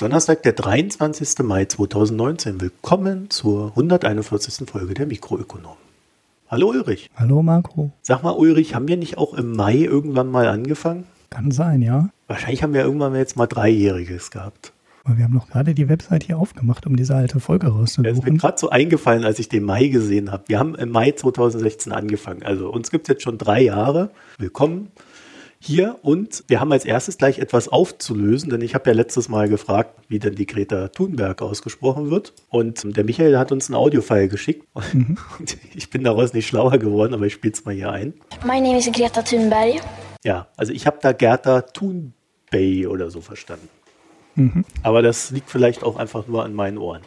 ist Donnerstag, der 23. Mai 2019. Willkommen zur 141. Folge der Mikroökonom. Hallo Ulrich. Hallo Marco. Sag mal Ulrich, haben wir nicht auch im Mai irgendwann mal angefangen? Kann sein, ja. Wahrscheinlich haben wir irgendwann jetzt mal Dreijähriges gehabt. Aber wir haben noch gerade die Website hier aufgemacht, um diese alte Folge rauszusuchen. Das ist mir gerade so eingefallen, als ich den Mai gesehen habe. Wir haben im Mai 2016 angefangen. Also uns gibt es jetzt schon drei Jahre. Willkommen hier und wir haben als erstes gleich etwas aufzulösen, denn ich habe ja letztes Mal gefragt, wie denn die Greta Thunberg ausgesprochen wird und der Michael hat uns ein Audiofile geschickt mhm. ich bin daraus nicht schlauer geworden, aber ich spiele es mal hier ein. My name is Greta Thunberg. Ja, also ich habe da Gerda Thunberg oder so verstanden. Mhm. Aber das liegt vielleicht auch einfach nur an meinen Ohren.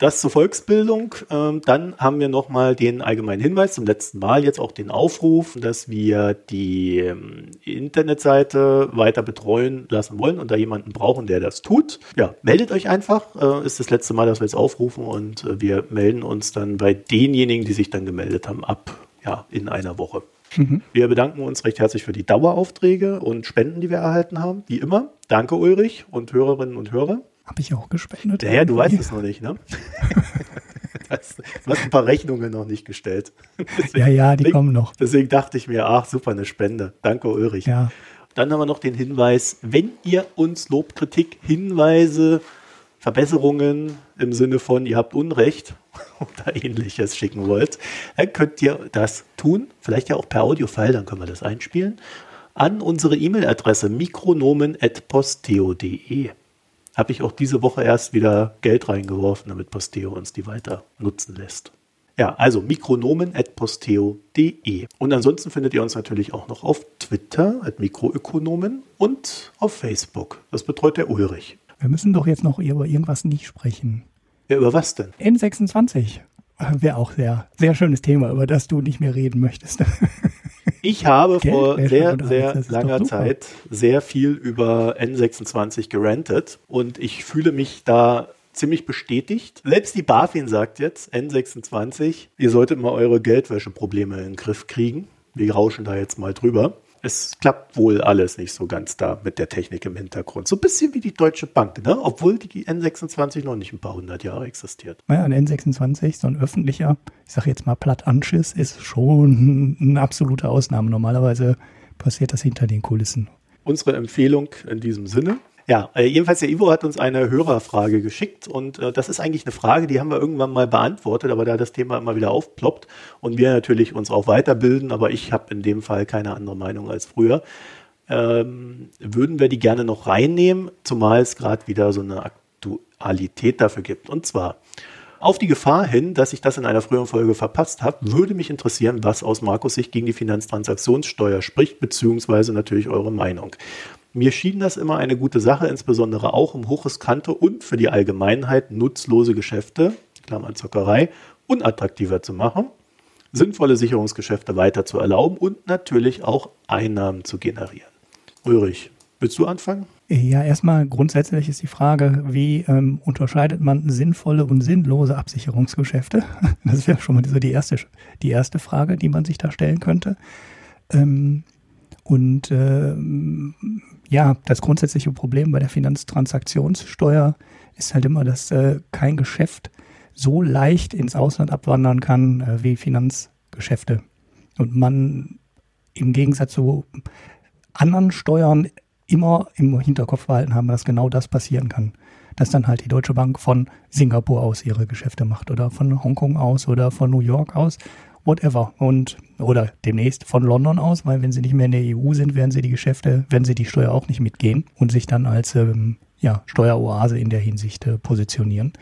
Das zur Volksbildung. Ähm, dann haben wir nochmal den allgemeinen Hinweis zum letzten Mal, jetzt auch den Aufruf, dass wir die ähm, Internetseite weiter betreuen lassen wollen und da jemanden brauchen, der das tut. Ja, meldet euch einfach. Äh, ist das letzte Mal, dass wir jetzt aufrufen und äh, wir melden uns dann bei denjenigen, die sich dann gemeldet haben, ab ja, in einer Woche. Mhm. Wir bedanken uns recht herzlich für die Daueraufträge und Spenden, die wir erhalten haben, wie immer. Danke, Ulrich und Hörerinnen und Hörer. Habe ich auch gespendet? Ja, du weißt es noch nicht, ne? Das, du hast ein paar Rechnungen noch nicht gestellt. Deswegen, ja, ja, die kommen noch. Deswegen dachte ich mir, ach, super, eine Spende. Danke, Ulrich. Ja. Dann haben wir noch den Hinweis, wenn ihr uns Lob, Kritik, Hinweise, Verbesserungen im Sinne von, ihr habt Unrecht oder ähnliches schicken wollt, dann könnt ihr das tun. Vielleicht ja auch per Audiofile, dann können wir das einspielen. An unsere E-Mail-Adresse mikronomen.posteo.de. Habe ich auch diese Woche erst wieder Geld reingeworfen, damit Posteo uns die weiter nutzen lässt. Ja, also mikronomen.posteo.de. Und ansonsten findet ihr uns natürlich auch noch auf Twitter, at Mikroökonomen und auf Facebook. Das betreut der Ulrich. Wir müssen doch jetzt noch über irgendwas nicht sprechen. Ja, über was denn? N26 wäre auch sehr, sehr schönes Thema, über das du nicht mehr reden möchtest. Ich habe vor sehr, sehr langer Zeit sehr viel über N26 gerantet und ich fühle mich da ziemlich bestätigt. Selbst die BaFin sagt jetzt, N26, ihr solltet mal eure Geldwäscheprobleme in den Griff kriegen. Wir rauschen da jetzt mal drüber es klappt wohl alles nicht so ganz da mit der Technik im Hintergrund. So ein bisschen wie die Deutsche Bank, ne? obwohl die N26 noch nicht ein paar hundert Jahre existiert. Ja, ein N26, so ein öffentlicher, ich sage jetzt mal Plattanschiss, ist schon eine absolute Ausnahme. Normalerweise passiert das hinter den Kulissen. Unsere Empfehlung in diesem Sinne, ja, äh, jedenfalls der Ivo hat uns eine Hörerfrage geschickt und äh, das ist eigentlich eine Frage, die haben wir irgendwann mal beantwortet, aber da das Thema immer wieder aufploppt und wir natürlich uns auch weiterbilden, aber ich habe in dem Fall keine andere Meinung als früher, ähm, würden wir die gerne noch reinnehmen, zumal es gerade wieder so eine Aktualität dafür gibt. Und zwar auf die Gefahr hin, dass ich das in einer früheren Folge verpasst habe, würde mich interessieren, was aus Markus Sicht gegen die Finanztransaktionssteuer spricht, beziehungsweise natürlich eure Meinung. Mir schien das immer eine gute Sache, insbesondere auch um hochriskante und für die Allgemeinheit nutzlose Geschäfte, Klammern Zockerei, unattraktiver zu machen, sinnvolle Sicherungsgeschäfte weiter zu erlauben und natürlich auch Einnahmen zu generieren. Ulrich, willst du anfangen? Ja, erstmal grundsätzlich ist die Frage, wie ähm, unterscheidet man sinnvolle und sinnlose Absicherungsgeschäfte? Das wäre schon mal so die erste, die erste Frage, die man sich da stellen könnte. Ähm, und äh, ja, das grundsätzliche Problem bei der Finanztransaktionssteuer ist halt immer, dass äh, kein Geschäft so leicht ins Ausland abwandern kann äh, wie Finanzgeschäfte. Und man im Gegensatz zu anderen Steuern immer im Hinterkopf behalten haben, dass genau das passieren kann. Dass dann halt die Deutsche Bank von Singapur aus ihre Geschäfte macht oder von Hongkong aus oder von New York aus whatever. Und oder demnächst von London aus, weil wenn sie nicht mehr in der EU sind, werden sie die Geschäfte, werden sie die Steuer auch nicht mitgehen und sich dann als ähm, ja, Steueroase in der Hinsicht äh, positionieren.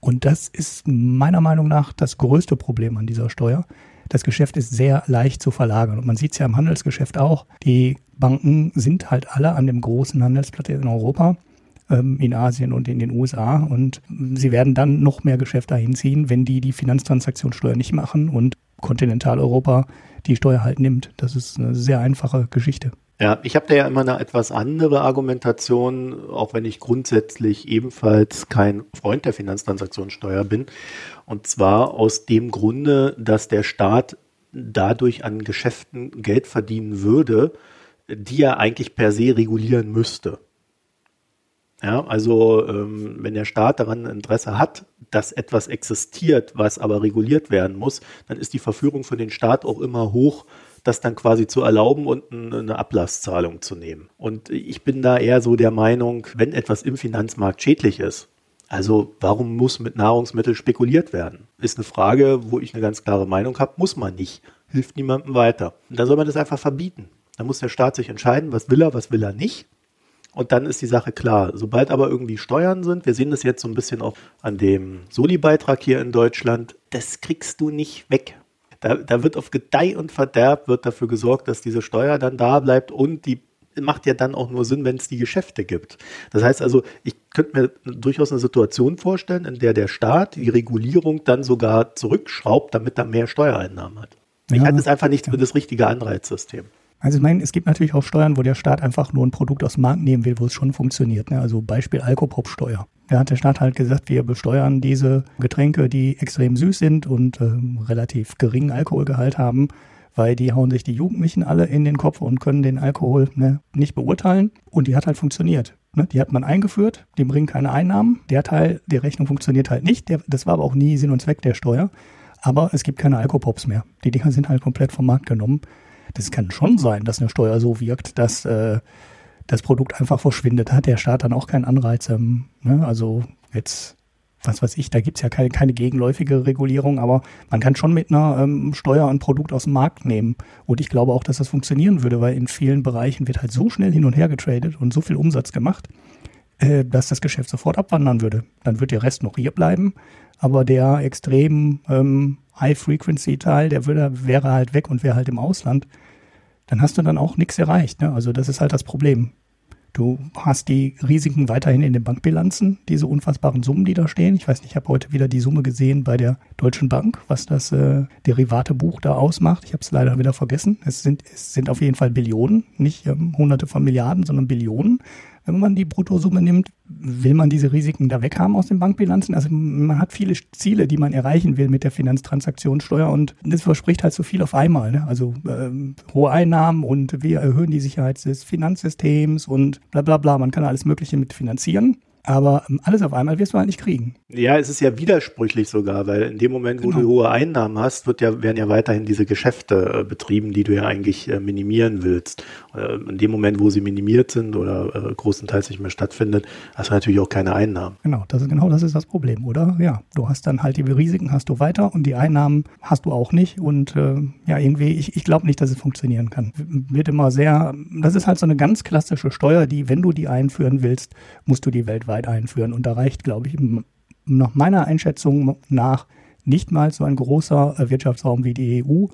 Und das ist meiner Meinung nach das größte Problem an dieser Steuer. Das Geschäft ist sehr leicht zu verlagern. Und man sieht es ja im Handelsgeschäft auch. Die Banken sind halt alle an dem großen Handelsplatz in Europa ähm, in Asien und in den USA. Und sie werden dann noch mehr Geschäfte hinziehen, wenn die die Finanztransaktionssteuer nicht machen und Kontinentaleuropa die Steuer halt nimmt. Das ist eine sehr einfache Geschichte. Ja, ich habe da ja immer eine etwas andere Argumentation, auch wenn ich grundsätzlich ebenfalls kein Freund der Finanztransaktionssteuer bin. Und zwar aus dem Grunde, dass der Staat dadurch an Geschäften Geld verdienen würde, die er eigentlich per se regulieren müsste. Ja, also ähm, wenn der Staat daran Interesse hat, dass etwas existiert, was aber reguliert werden muss, dann ist die Verführung für den Staat auch immer hoch, das dann quasi zu erlauben und eine Ablasszahlung zu nehmen. Und ich bin da eher so der Meinung, wenn etwas im Finanzmarkt schädlich ist, also warum muss mit Nahrungsmitteln spekuliert werden? Ist eine Frage, wo ich eine ganz klare Meinung habe, muss man nicht. Hilft niemandem weiter. Und dann soll man das einfach verbieten. Da muss der Staat sich entscheiden, was will er, was will er nicht. Und dann ist die Sache klar. Sobald aber irgendwie Steuern sind, wir sehen das jetzt so ein bisschen auch an dem Soli-Beitrag hier in Deutschland, das kriegst du nicht weg. Da, da wird auf Gedeih und Verderb wird dafür gesorgt, dass diese Steuer dann da bleibt und die macht ja dann auch nur Sinn, wenn es die Geschäfte gibt. Das heißt also, ich könnte mir durchaus eine Situation vorstellen, in der der Staat die Regulierung dann sogar zurückschraubt, damit er mehr Steuereinnahmen hat. Ich halte es einfach nicht für das richtige Anreizsystem. Also ich meine, es gibt natürlich auch Steuern, wo der Staat einfach nur ein Produkt aus dem Markt nehmen will, wo es schon funktioniert. Ne? Also Beispiel Alkopop-Steuer. Da hat der Staat halt gesagt, wir besteuern diese Getränke, die extrem süß sind und ähm, relativ geringen Alkoholgehalt haben, weil die hauen sich die Jugendlichen alle in den Kopf und können den Alkohol ne, nicht beurteilen. Und die hat halt funktioniert. Ne? Die hat man eingeführt, die bringen keine Einnahmen. Der Teil der Rechnung funktioniert halt nicht. Der, das war aber auch nie Sinn und Zweck der Steuer. Aber es gibt keine Alkopops mehr. Die Dinger sind halt komplett vom Markt genommen das kann schon sein, dass eine Steuer so wirkt, dass äh, das Produkt einfach verschwindet. Hat der Staat dann auch keinen Anreiz. Ähm, ne? Also jetzt, was weiß ich, da gibt's ja keine, keine gegenläufige Regulierung, aber man kann schon mit einer ähm, Steuer ein Produkt aus dem Markt nehmen. Und ich glaube auch, dass das funktionieren würde, weil in vielen Bereichen wird halt so schnell hin und her getradet und so viel Umsatz gemacht, äh, dass das Geschäft sofort abwandern würde. Dann wird der Rest noch hier bleiben, aber der extrem ähm, High-Frequency-Teil, der würde, wäre halt weg und wäre halt im Ausland dann hast du dann auch nichts erreicht. Ne? Also das ist halt das Problem. Du hast die Risiken weiterhin in den Bankbilanzen, diese unfassbaren Summen, die da stehen. Ich weiß nicht, ich habe heute wieder die Summe gesehen bei der Deutschen Bank, was das äh, Derivatebuch da ausmacht. Ich habe es leider wieder vergessen. Es sind, es sind auf jeden Fall Billionen, nicht ähm, hunderte von Milliarden, sondern Billionen wenn man die Bruttosumme nimmt, will man diese Risiken da weghaben aus den Bankbilanzen. Also man hat viele Ziele, die man erreichen will mit der Finanztransaktionssteuer und das verspricht halt so viel auf einmal. Ne? Also ähm, hohe Einnahmen und wir erhöhen die Sicherheit des Finanzsystems und bla bla bla. Man kann alles Mögliche mit finanzieren. Aber alles auf einmal wirst du halt nicht kriegen. Ja, es ist ja widersprüchlich sogar, weil in dem Moment, wo genau. du hohe Einnahmen hast, wird ja, werden ja weiterhin diese Geschäfte äh, betrieben, die du ja eigentlich äh, minimieren willst. Äh, in dem Moment, wo sie minimiert sind oder äh, großenteils nicht mehr stattfindet, hast du natürlich auch keine Einnahmen. Genau, das ist genau das ist das Problem, oder? Ja, du hast dann halt die Risiken hast du weiter und die Einnahmen hast du auch nicht. Und äh, ja, irgendwie, ich, ich glaube nicht, dass es funktionieren kann. Wird immer sehr, das ist halt so eine ganz klassische Steuer, die, wenn du die einführen willst, musst du die weltweit weltweit einführen. Und da reicht, glaube ich, nach meiner Einschätzung nach nicht mal so ein großer äh, Wirtschaftsraum wie die EU,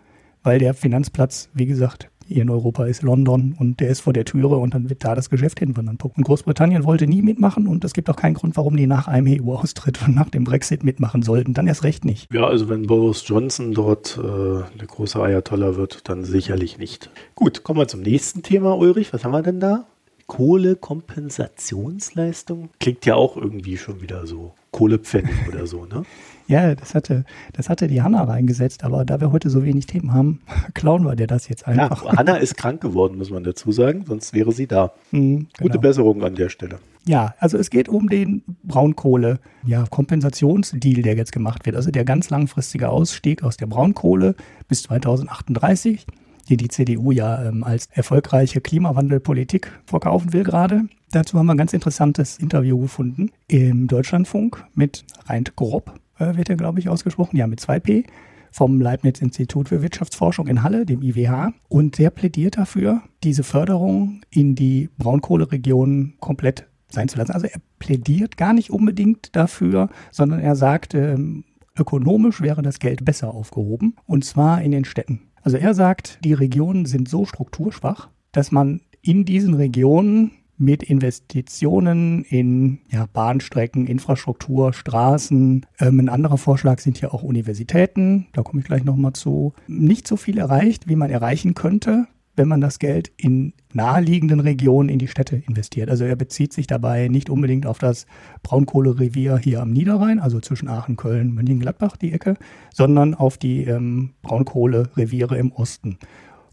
weil der Finanzplatz, wie gesagt, hier in Europa ist London und der ist vor der Türe und dann wird da das Geschäft hinwandern. Und Großbritannien wollte nie mitmachen und es gibt auch keinen Grund, warum die nach einem EU-Austritt und nach dem Brexit mitmachen sollten. Dann erst recht nicht. Ja, also wenn Boris Johnson dort äh, der große Ayatollah wird, dann sicherlich nicht. Gut, kommen wir zum nächsten Thema, Ulrich. Was haben wir denn da? Kohlekompensationsleistung? Klingt ja auch irgendwie schon wieder so. Kohlepfennig oder so, ne? Ja, das hatte, das hatte die Hanna reingesetzt, aber da wir heute so wenig Themen haben, klauen wir dir das jetzt einfach. Ja, Hanna ist krank geworden, muss man dazu sagen, sonst wäre sie da. Mhm, Gute genau. Besserung an der Stelle. Ja, also es geht um den Braunkohle, ja, Kompensationsdeal, der jetzt gemacht wird. Also der ganz langfristige Ausstieg aus der Braunkohle bis 2038 die die CDU ja ähm, als erfolgreiche Klimawandelpolitik verkaufen will gerade. Dazu haben wir ein ganz interessantes Interview gefunden im Deutschlandfunk mit Reint Grob, äh, wird er, glaube ich, ausgesprochen, ja, mit 2P vom Leibniz-Institut für Wirtschaftsforschung in Halle, dem IWH. Und der plädiert dafür, diese Förderung in die Braunkohleregionen komplett sein zu lassen. Also er plädiert gar nicht unbedingt dafür, sondern er sagt, ähm, ökonomisch wäre das Geld besser aufgehoben, und zwar in den Städten. Also er sagt, die Regionen sind so strukturschwach, dass man in diesen Regionen mit Investitionen in ja, Bahnstrecken, Infrastruktur, Straßen. Ähm, ein anderer Vorschlag sind ja auch Universitäten, da komme ich gleich nochmal zu. Nicht so viel erreicht, wie man erreichen könnte, wenn man das Geld in naheliegenden Regionen in die Städte investiert. Also er bezieht sich dabei nicht unbedingt auf das Braunkohlerevier hier am Niederrhein, also zwischen Aachen, Köln, Mönchengladbach die Ecke, sondern auf die ähm, Braunkohlereviere im Osten.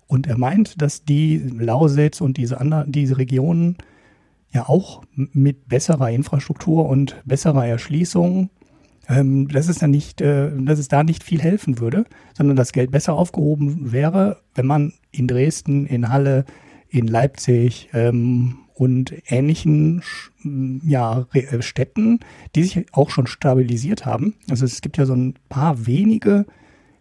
Und er meint, dass die Lausitz und diese anderen, diese Regionen ja auch mit besserer Infrastruktur und besserer Erschließung, ähm, dass es dann nicht, äh, dass es da nicht viel helfen würde, sondern das Geld besser aufgehoben wäre, wenn man in Dresden, in Halle, in Leipzig ähm, und ähnlichen ja, äh, Städten, die sich auch schon stabilisiert haben. Also es gibt ja so ein paar wenige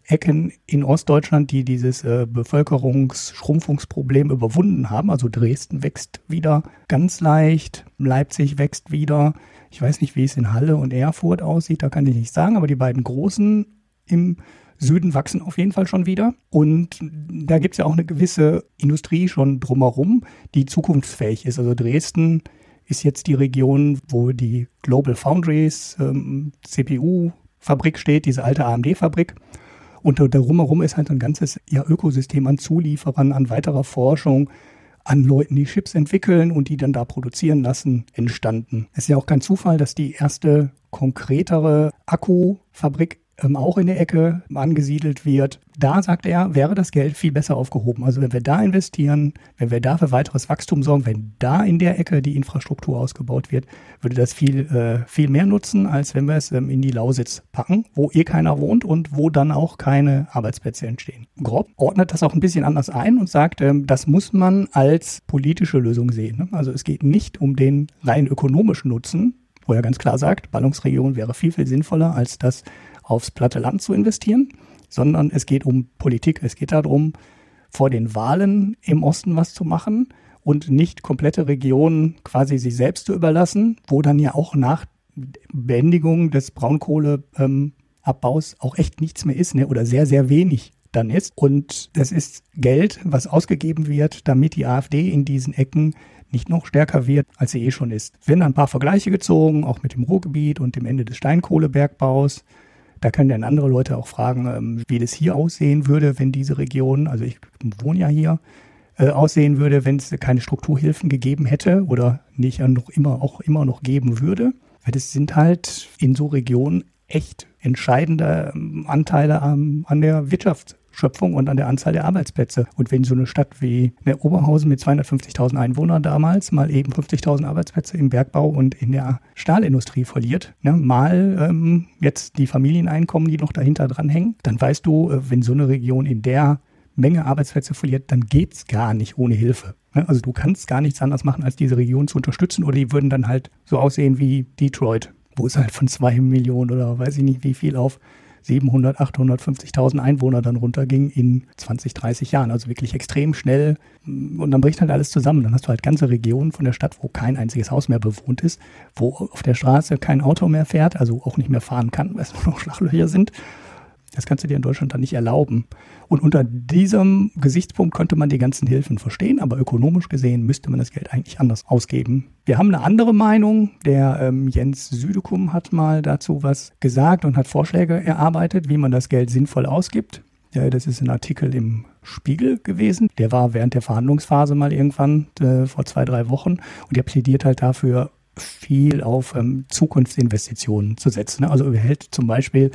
Ecken in Ostdeutschland, die dieses äh, Bevölkerungsschrumpfungsproblem überwunden haben. Also Dresden wächst wieder ganz leicht, Leipzig wächst wieder. Ich weiß nicht, wie es in Halle und Erfurt aussieht, da kann ich nicht sagen, aber die beiden großen im Süden wachsen auf jeden Fall schon wieder. Und da gibt es ja auch eine gewisse Industrie schon drumherum, die zukunftsfähig ist. Also Dresden ist jetzt die Region, wo die Global Foundries ähm, CPU-Fabrik steht, diese alte AMD-Fabrik. Und darum herum ist halt ein ganzes ja, Ökosystem an Zulieferern, an weiterer Forschung, an Leuten, die Chips entwickeln und die dann da produzieren lassen, entstanden. Es ist ja auch kein Zufall, dass die erste konkretere Akkufabrik ähm, auch in der Ecke angesiedelt wird. Da sagt er, wäre das Geld viel besser aufgehoben. Also wenn wir da investieren, wenn wir da für weiteres Wachstum sorgen, wenn da in der Ecke die Infrastruktur ausgebaut wird, würde das viel, äh, viel mehr nutzen, als wenn wir es ähm, in die Lausitz packen, wo eh keiner wohnt und wo dann auch keine Arbeitsplätze entstehen. Grob ordnet das auch ein bisschen anders ein und sagt, ähm, das muss man als politische Lösung sehen. Ne? Also es geht nicht um den rein ökonomischen Nutzen, wo er ganz klar sagt, Ballungsregion wäre viel, viel sinnvoller als das aufs platte Land zu investieren, sondern es geht um Politik. Es geht darum, vor den Wahlen im Osten was zu machen und nicht komplette Regionen quasi sich selbst zu überlassen, wo dann ja auch nach Beendigung des Braunkohleabbaus ähm, auch echt nichts mehr ist, ne? oder sehr, sehr wenig dann ist. Und das ist Geld, was ausgegeben wird, damit die AfD in diesen Ecken nicht noch stärker wird, als sie eh schon ist. Werden ein paar Vergleiche gezogen, auch mit dem Ruhrgebiet und dem Ende des Steinkohlebergbaus. Da können dann andere Leute auch fragen, ähm, wie das hier aussehen würde, wenn diese Region, also ich wohne ja hier, äh, aussehen würde, wenn es keine Strukturhilfen gegeben hätte oder nicht noch immer auch immer noch geben würde. Weil das sind halt in so Regionen echt entscheidende ähm, Anteile an der Wirtschaft Schöpfung und an der Anzahl der Arbeitsplätze. Und wenn so eine Stadt wie ne, Oberhausen mit 250.000 Einwohnern damals mal eben 50.000 Arbeitsplätze im Bergbau und in der Stahlindustrie verliert, ne, mal ähm, jetzt die Familieneinkommen, die noch dahinter dranhängen, dann weißt du, äh, wenn so eine Region in der Menge Arbeitsplätze verliert, dann geht's gar nicht ohne Hilfe. Ne? Also du kannst gar nichts anderes machen, als diese Region zu unterstützen oder die würden dann halt so aussehen wie Detroit, wo es halt von zwei Millionen oder weiß ich nicht wie viel auf 700, 850.000 Einwohner dann runterging in 20, 30 Jahren. Also wirklich extrem schnell. Und dann bricht halt alles zusammen. Dann hast du halt ganze Regionen von der Stadt, wo kein einziges Haus mehr bewohnt ist, wo auf der Straße kein Auto mehr fährt, also auch nicht mehr fahren kann, weil es nur noch Schlaglöcher sind. Das kannst du dir in Deutschland dann nicht erlauben. Und unter diesem Gesichtspunkt könnte man die ganzen Hilfen verstehen, aber ökonomisch gesehen müsste man das Geld eigentlich anders ausgeben. Wir haben eine andere Meinung. Der ähm, Jens Südekum hat mal dazu was gesagt und hat Vorschläge erarbeitet, wie man das Geld sinnvoll ausgibt. Ja, das ist ein Artikel im Spiegel gewesen. Der war während der Verhandlungsphase mal irgendwann äh, vor zwei, drei Wochen und der plädiert halt dafür, viel auf ähm, Zukunftsinvestitionen zu setzen. Also er hält zum Beispiel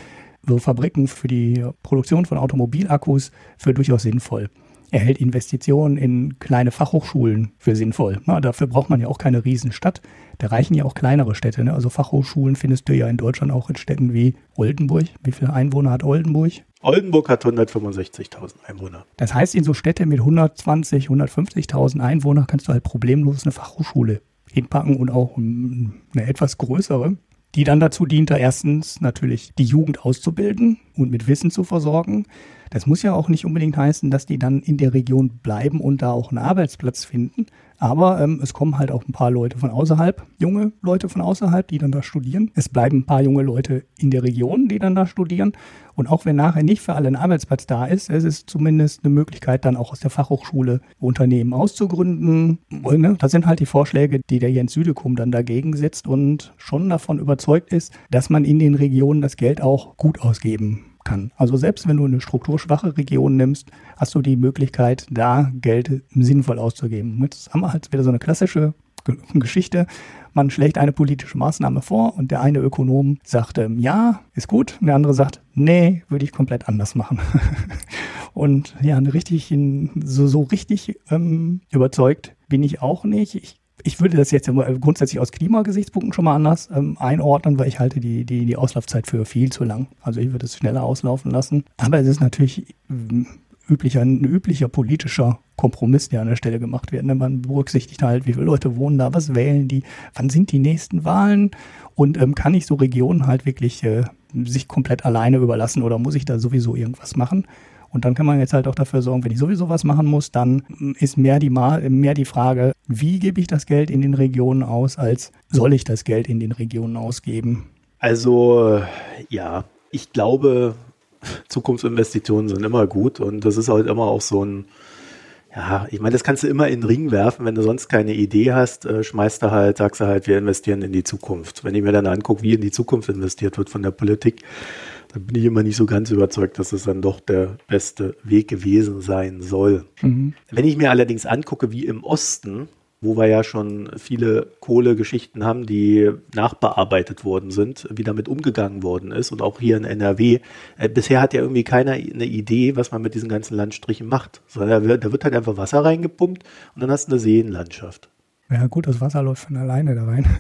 so Fabriken für die Produktion von Automobilakkus für durchaus sinnvoll. Er hält Investitionen in kleine Fachhochschulen für sinnvoll. Na, dafür braucht man ja auch keine Riesenstadt. Da reichen ja auch kleinere Städte. Ne? Also Fachhochschulen findest du ja in Deutschland auch in Städten wie Oldenburg. Wie viele Einwohner hat Oldenburg? Oldenburg hat 165.000 Einwohner. Das heißt, in so Städte mit 120, 150.000 Einwohnern kannst du halt problemlos eine Fachhochschule hinpacken und auch eine etwas größere die dann dazu diente, erstens natürlich die Jugend auszubilden und mit Wissen zu versorgen. Das muss ja auch nicht unbedingt heißen, dass die dann in der Region bleiben und da auch einen Arbeitsplatz finden. Aber ähm, es kommen halt auch ein paar Leute von außerhalb, junge Leute von außerhalb, die dann da studieren. Es bleiben ein paar junge Leute in der Region, die dann da studieren. Und auch wenn nachher nicht für alle ein Arbeitsplatz da ist, es ist zumindest eine Möglichkeit, dann auch aus der Fachhochschule Unternehmen auszugründen. Und, ne, das sind halt die Vorschläge, die der Jens Südekum dann dagegen setzt und schon davon überzeugt ist, dass man in den Regionen das Geld auch gut ausgeben kann. Also selbst wenn du eine strukturschwache Region nimmst, hast du die Möglichkeit, da Geld sinnvoll auszugeben. Jetzt haben wir halt wieder so eine klassische Geschichte. Man schlägt eine politische Maßnahme vor und der eine Ökonom sagt, ähm, ja, ist gut. Und der andere sagt, nee, würde ich komplett anders machen. und ja, richtig, so, so richtig ähm, überzeugt bin ich auch nicht. Ich ich würde das jetzt grundsätzlich aus Klimagesichtspunkten schon mal anders ähm, einordnen, weil ich halte die, die, die Auslaufzeit für viel zu lang. Also ich würde es schneller auslaufen lassen. Aber es ist natürlich ähm, üblicher, ein üblicher politischer Kompromiss, der an der Stelle gemacht wird. Ne? Man berücksichtigt halt, wie viele Leute wohnen da, was wählen die, wann sind die nächsten Wahlen und ähm, kann ich so Regionen halt wirklich äh, sich komplett alleine überlassen oder muss ich da sowieso irgendwas machen? Und dann kann man jetzt halt auch dafür sorgen, wenn ich sowieso was machen muss, dann ist mehr die, mehr die Frage, wie gebe ich das Geld in den Regionen aus, als soll ich das Geld in den Regionen ausgeben? Also ja, ich glaube, Zukunftsinvestitionen sind immer gut und das ist halt immer auch so ein, ja, ich meine, das kannst du immer in den Ring werfen, wenn du sonst keine Idee hast, äh, schmeißt du halt, sagst du halt, wir investieren in die Zukunft. Wenn ich mir dann angucke, wie in die Zukunft investiert wird von der Politik, dann bin ich immer nicht so ganz überzeugt, dass es dann doch der beste Weg gewesen sein soll. Mhm. Wenn ich mir allerdings angucke, wie im Osten wo wir ja schon viele Kohlegeschichten haben, die nachbearbeitet worden sind, wie damit umgegangen worden ist und auch hier in NRW. Äh, bisher hat ja irgendwie keiner eine Idee, was man mit diesen ganzen Landstrichen macht. Sondern da wird, da wird halt einfach Wasser reingepumpt und dann hast du eine Seenlandschaft. Ja, gut, das Wasser läuft von alleine da rein.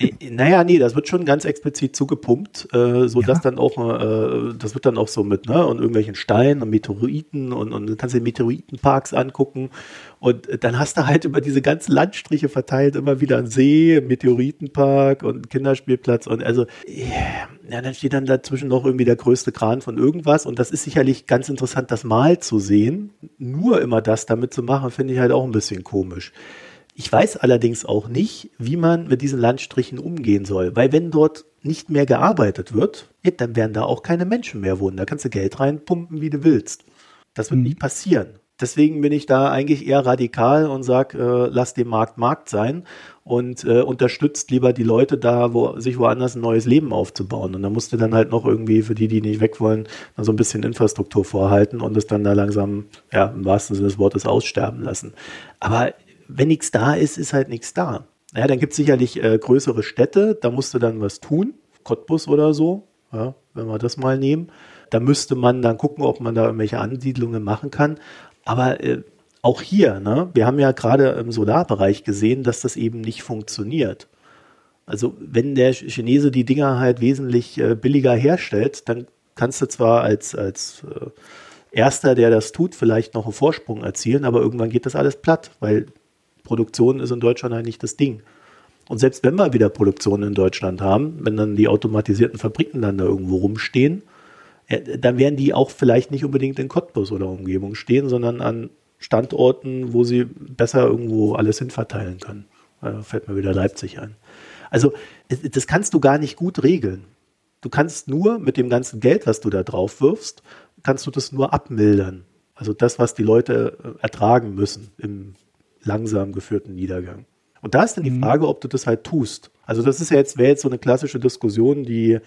Äh, naja, nee, das wird schon ganz explizit zugepumpt, äh, so ja. dass dann auch, äh, das wird dann auch so mit, ne, und irgendwelchen Steinen und Meteoriten und, und du kannst dir Meteoritenparks angucken und dann hast du halt über diese ganzen Landstriche verteilt immer wieder einen See, Meteoritenpark und Kinderspielplatz und also, ja, dann steht dann dazwischen noch irgendwie der größte Kran von irgendwas und das ist sicherlich ganz interessant, das mal zu sehen. Nur immer das damit zu machen, finde ich halt auch ein bisschen komisch. Ich weiß allerdings auch nicht, wie man mit diesen Landstrichen umgehen soll, weil wenn dort nicht mehr gearbeitet wird, dann werden da auch keine Menschen mehr wohnen. Da kannst du Geld reinpumpen, wie du willst. Das wird mhm. nicht passieren. Deswegen bin ich da eigentlich eher radikal und sage, äh, lass den Markt Markt sein und äh, unterstützt lieber die Leute da, wo sich woanders ein neues Leben aufzubauen. Und da musst du dann halt noch irgendwie für die, die nicht weg wollen, so ein bisschen Infrastruktur vorhalten und es dann da langsam, ja, im wahrsten Sinne des Wortes aussterben lassen. Aber wenn nichts da ist, ist halt nichts da. Ja, dann gibt es sicherlich äh, größere Städte, da musst du dann was tun, Cottbus oder so, ja, wenn wir das mal nehmen. Da müsste man dann gucken, ob man da irgendwelche Ansiedlungen machen kann. Aber äh, auch hier, ne, wir haben ja gerade im Solarbereich gesehen, dass das eben nicht funktioniert. Also wenn der Chinese die Dinger halt wesentlich äh, billiger herstellt, dann kannst du zwar als, als äh, Erster, der das tut, vielleicht noch einen Vorsprung erzielen, aber irgendwann geht das alles platt, weil Produktion ist in Deutschland eigentlich das Ding. Und selbst wenn wir wieder Produktion in Deutschland haben, wenn dann die automatisierten Fabriken dann da irgendwo rumstehen, äh, dann werden die auch vielleicht nicht unbedingt in Cottbus oder Umgebung stehen, sondern an Standorten, wo sie besser irgendwo alles hinverteilen können. Da fällt mir wieder Leipzig ein. Also das kannst du gar nicht gut regeln. Du kannst nur mit dem ganzen Geld, was du da drauf wirfst, kannst du das nur abmildern. Also das, was die Leute äh, ertragen müssen im langsam geführten Niedergang. Und da ist dann die mhm. Frage, ob du das halt tust. Also das ist ja jetzt, wäre jetzt so eine klassische Diskussion, die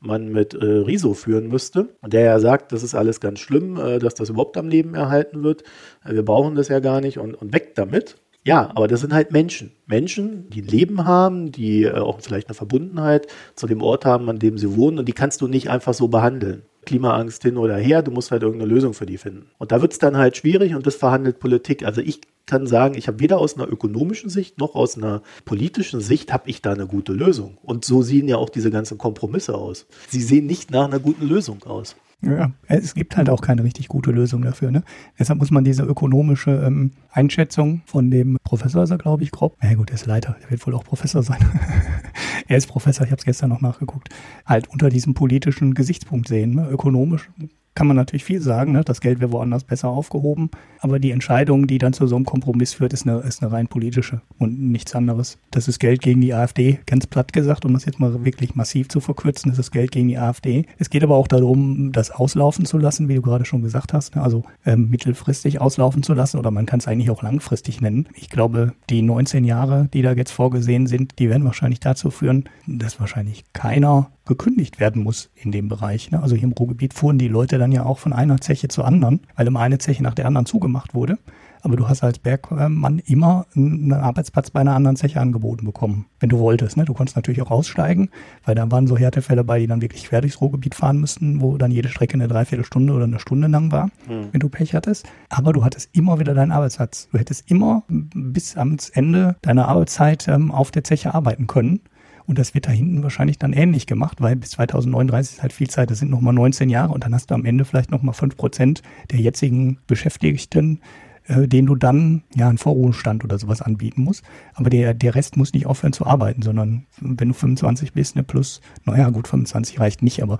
man mit äh, Riso führen müsste, der ja sagt, das ist alles ganz schlimm, äh, dass das überhaupt am Leben erhalten wird. Äh, wir brauchen das ja gar nicht und, und weg damit. Ja, aber das sind halt Menschen. Menschen, die ein Leben haben, die äh, auch vielleicht eine Verbundenheit zu dem Ort haben, an dem sie wohnen und die kannst du nicht einfach so behandeln. Klimaangst hin oder her, du musst halt irgendeine Lösung für die finden. Und da wird es dann halt schwierig und das verhandelt Politik. Also ich kann sagen, ich habe weder aus einer ökonomischen Sicht noch aus einer politischen Sicht habe ich da eine gute Lösung. Und so sehen ja auch diese ganzen Kompromisse aus. Sie sehen nicht nach einer guten Lösung aus. Ja, es gibt halt auch keine richtig gute Lösung dafür. Ne? Deshalb muss man diese ökonomische ähm, Einschätzung von dem Professor, ist er, glaube ich, grob. Ja gut, er ist Leiter, der wird wohl auch Professor sein. er ist Professor, ich habe es gestern noch nachgeguckt. Halt unter diesem politischen Gesichtspunkt sehen. Ne? Ökonomisch kann man natürlich viel sagen, ne? das Geld wäre woanders besser aufgehoben, aber die Entscheidung, die dann zu so einem Kompromiss führt, ist eine, ist eine rein politische und nichts anderes. Das ist Geld gegen die AfD, ganz platt gesagt, um das jetzt mal wirklich massiv zu verkürzen, das ist Geld gegen die AfD. Es geht aber auch darum, das auslaufen zu lassen, wie du gerade schon gesagt hast, ne? also ähm, mittelfristig auslaufen zu lassen oder man kann es eigentlich auch langfristig nennen. Ich glaube, die 19 Jahre, die da jetzt vorgesehen sind, die werden wahrscheinlich dazu führen, dass wahrscheinlich keiner gekündigt werden muss in dem Bereich. Ne? Also hier im Ruhrgebiet fuhren die Leute dann ja auch von einer Zeche zur anderen, weil immer eine Zeche nach der anderen zugemacht wurde. aber du hast als Bergmann immer einen Arbeitsplatz bei einer anderen Zeche angeboten bekommen, wenn du wolltest. Ne? Du konntest natürlich auch aussteigen, weil da waren so Härtefälle bei, die dann wirklich quer durchs Ruhrgebiet fahren müssten, wo dann jede Strecke eine Dreiviertelstunde oder eine Stunde lang war, mhm. wenn du Pech hattest. Aber du hattest immer wieder deinen Arbeitsplatz. Du hättest immer bis am Ende deiner Arbeitszeit ähm, auf der Zeche arbeiten können. Und das wird da hinten wahrscheinlich dann ähnlich gemacht, weil bis 2039 ist halt viel Zeit, das sind nochmal 19 Jahre und dann hast du am Ende vielleicht nochmal 5 Prozent der jetzigen Beschäftigten, äh, den du dann ja einen Vorruhestand oder sowas anbieten musst. Aber der, der Rest muss nicht aufhören zu arbeiten, sondern wenn du 25 bist, ne, plus, naja, gut, 25 reicht nicht, aber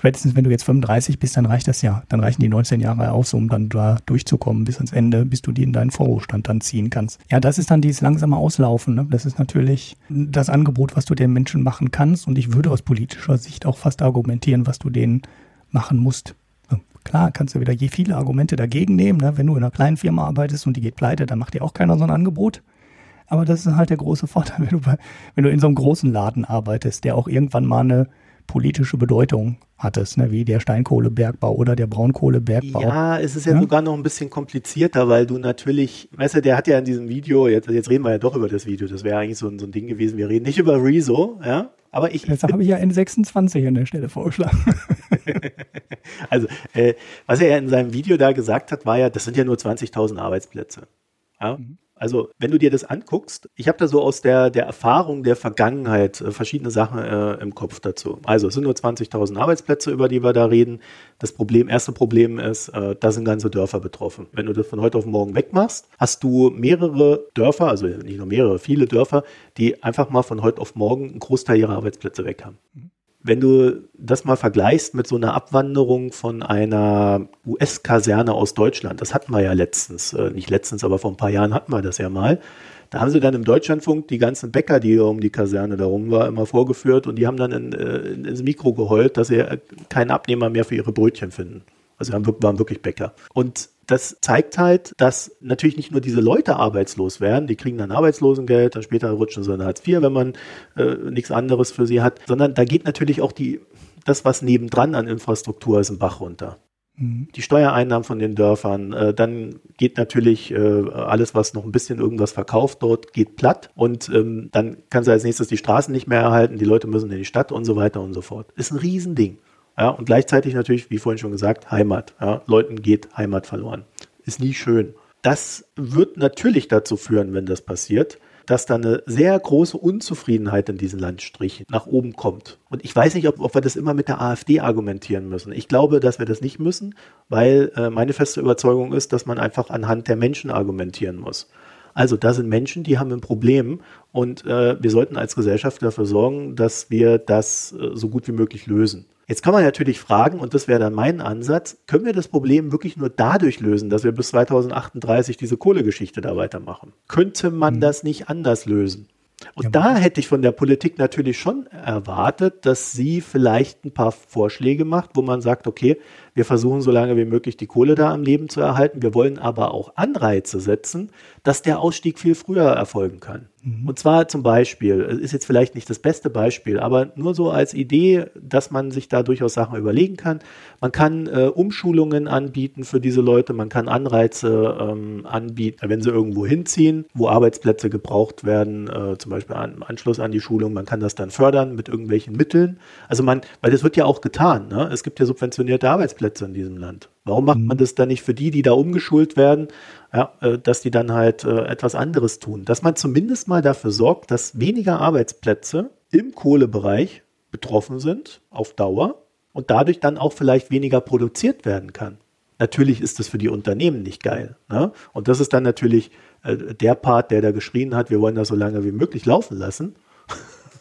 spätestens wenn du jetzt 35 bist, dann reicht das ja. Dann reichen die 19 Jahre aus, um dann da durchzukommen bis ans Ende, bis du die in deinen Vorruhestand dann ziehen kannst. Ja, das ist dann dieses langsame Auslaufen. Ne? Das ist natürlich das Angebot, was du den Menschen machen kannst. Und ich würde aus politischer Sicht auch fast argumentieren, was du denen machen musst. Klar, kannst du wieder je viele Argumente dagegen nehmen. Ne? Wenn du in einer kleinen Firma arbeitest und die geht pleite, dann macht dir auch keiner so ein Angebot. Aber das ist halt der große Vorteil, wenn du, bei, wenn du in so einem großen Laden arbeitest, der auch irgendwann mal eine politische Bedeutung hattest, ne, wie der Steinkohlebergbau oder der Braunkohlebergbau. Ja, es ist ja, ja, sogar noch ein bisschen komplizierter, weil du natürlich, weißt du, der hat ja in diesem Video, jetzt, jetzt reden wir ja doch über das Video, das wäre eigentlich so, ein, so ein Ding gewesen, wir reden nicht über Rezo, ja, aber ich. Jetzt habe ich ja N26 an der Stelle vorgeschlagen. also, äh, was er ja in seinem Video da gesagt hat, war ja, das sind ja nur 20.000 Arbeitsplätze. Ja? Mhm. Also, wenn du dir das anguckst, ich habe da so aus der, der Erfahrung der Vergangenheit äh, verschiedene Sachen äh, im Kopf dazu. Also, es sind nur 20.000 Arbeitsplätze, über die wir da reden. Das Problem, erste Problem ist, äh, da sind ganze Dörfer betroffen. Wenn du das von heute auf morgen wegmachst, hast du mehrere Dörfer, also nicht nur mehrere, viele Dörfer, die einfach mal von heute auf morgen einen Großteil ihrer Arbeitsplätze weg haben. Mhm. Wenn du das mal vergleichst mit so einer Abwanderung von einer US-Kaserne aus Deutschland, das hatten wir ja letztens, äh, nicht letztens, aber vor ein paar Jahren hatten wir das ja mal. Da haben sie dann im Deutschlandfunk die ganzen Bäcker, die um die Kaserne darum war, immer vorgeführt und die haben dann in, äh, in, ins Mikro geheult, dass sie keinen Abnehmer mehr für ihre Brötchen finden. Also waren wirklich Bäcker. Und das zeigt halt, dass natürlich nicht nur diese Leute arbeitslos werden, die kriegen dann Arbeitslosengeld, dann später rutschen sie in Hartz IV, wenn man äh, nichts anderes für sie hat, sondern da geht natürlich auch die, das, was nebendran an Infrastruktur ist, im Bach runter. Mhm. Die Steuereinnahmen von den Dörfern, äh, dann geht natürlich äh, alles, was noch ein bisschen irgendwas verkauft dort, geht platt und ähm, dann kann sie als nächstes die Straßen nicht mehr erhalten, die Leute müssen in die Stadt und so weiter und so fort. Ist ein Riesending. Ja, und gleichzeitig natürlich, wie vorhin schon gesagt, Heimat. Ja, Leuten geht Heimat verloren. Ist nie schön. Das wird natürlich dazu führen, wenn das passiert, dass da eine sehr große Unzufriedenheit in diesen Landstrichen nach oben kommt. Und ich weiß nicht, ob, ob, wir das immer mit der AfD argumentieren müssen. Ich glaube, dass wir das nicht müssen, weil äh, meine feste Überzeugung ist, dass man einfach anhand der Menschen argumentieren muss. Also da sind Menschen, die haben ein Problem und äh, wir sollten als Gesellschaft dafür sorgen, dass wir das äh, so gut wie möglich lösen. Jetzt kann man natürlich fragen, und das wäre dann mein Ansatz, können wir das Problem wirklich nur dadurch lösen, dass wir bis 2038 diese Kohlegeschichte da weitermachen? Könnte man mhm. das nicht anders lösen? Und ja, da hätte ich von der Politik natürlich schon erwartet, dass sie vielleicht ein paar Vorschläge macht, wo man sagt, okay, wir versuchen so lange wie möglich die Kohle da am Leben zu erhalten. Wir wollen aber auch Anreize setzen, dass der Ausstieg viel früher erfolgen kann. Mhm. Und zwar zum Beispiel, ist jetzt vielleicht nicht das beste Beispiel, aber nur so als Idee, dass man sich da durchaus Sachen überlegen kann. Man kann äh, Umschulungen anbieten für diese Leute, man kann Anreize ähm, anbieten, wenn sie irgendwo hinziehen, wo Arbeitsplätze gebraucht werden, äh, zum Beispiel im Anschluss an die Schulung. Man kann das dann fördern mit irgendwelchen Mitteln. Also man, weil das wird ja auch getan. Ne? Es gibt ja subventionierte Arbeitsplätze in diesem Land. Warum macht man mhm. das dann nicht für die, die da umgeschult werden, ja, äh, dass die dann halt äh, etwas anderes tun? Dass man zumindest mal dafür sorgt, dass weniger Arbeitsplätze im Kohlebereich betroffen sind auf Dauer und dadurch dann auch vielleicht weniger produziert werden kann. Natürlich ist das für die Unternehmen nicht geil. Ne? Und das ist dann natürlich äh, der Part, der da geschrien hat, wir wollen das so lange wie möglich laufen lassen.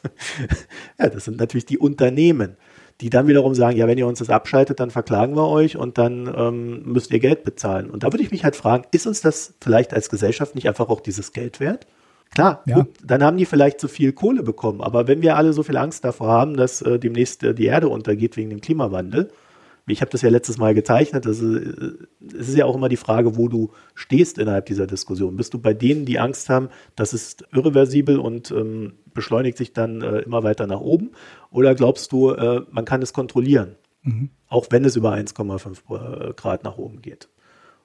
ja, das sind natürlich die Unternehmen die dann wiederum sagen, ja, wenn ihr uns das abschaltet, dann verklagen wir euch und dann ähm, müsst ihr Geld bezahlen. Und da würde ich mich halt fragen, ist uns das vielleicht als Gesellschaft nicht einfach auch dieses Geld wert? Klar, ja. gut, dann haben die vielleicht zu viel Kohle bekommen, aber wenn wir alle so viel Angst davor haben, dass äh, demnächst äh, die Erde untergeht wegen dem Klimawandel, ich habe das ja letztes Mal gezeichnet, das ist, äh, es ist ja auch immer die Frage, wo du stehst innerhalb dieser Diskussion. Bist du bei denen, die Angst haben, das ist irreversibel und ähm, beschleunigt sich dann äh, immer weiter nach oben? Oder glaubst du, äh, man kann es kontrollieren, mhm. auch wenn es über 1,5 äh, Grad nach oben geht?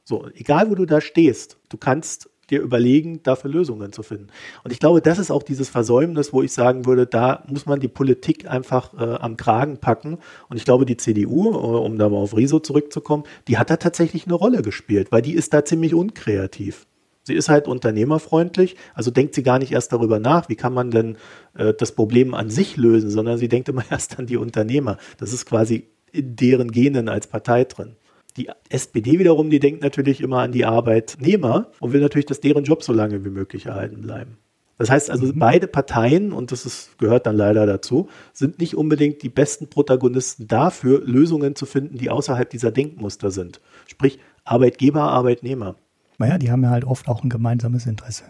So, egal wo du da stehst, du kannst dir überlegen, dafür Lösungen zu finden. Und ich glaube, das ist auch dieses Versäumnis, wo ich sagen würde, da muss man die Politik einfach äh, am Kragen packen. Und ich glaube, die CDU, äh, um da mal auf Riso zurückzukommen, die hat da tatsächlich eine Rolle gespielt, weil die ist da ziemlich unkreativ. Sie ist halt unternehmerfreundlich, also denkt sie gar nicht erst darüber nach, wie kann man denn äh, das Problem an sich lösen, sondern sie denkt immer erst an die Unternehmer. Das ist quasi in deren Genen als Partei drin. Die SPD wiederum, die denkt natürlich immer an die Arbeitnehmer und will natürlich, dass deren Job so lange wie möglich erhalten bleiben. Das heißt also, mhm. beide Parteien, und das ist, gehört dann leider dazu, sind nicht unbedingt die besten Protagonisten dafür, Lösungen zu finden, die außerhalb dieser Denkmuster sind. Sprich, Arbeitgeber, Arbeitnehmer. Naja, die haben ja halt oft auch ein gemeinsames Interesse.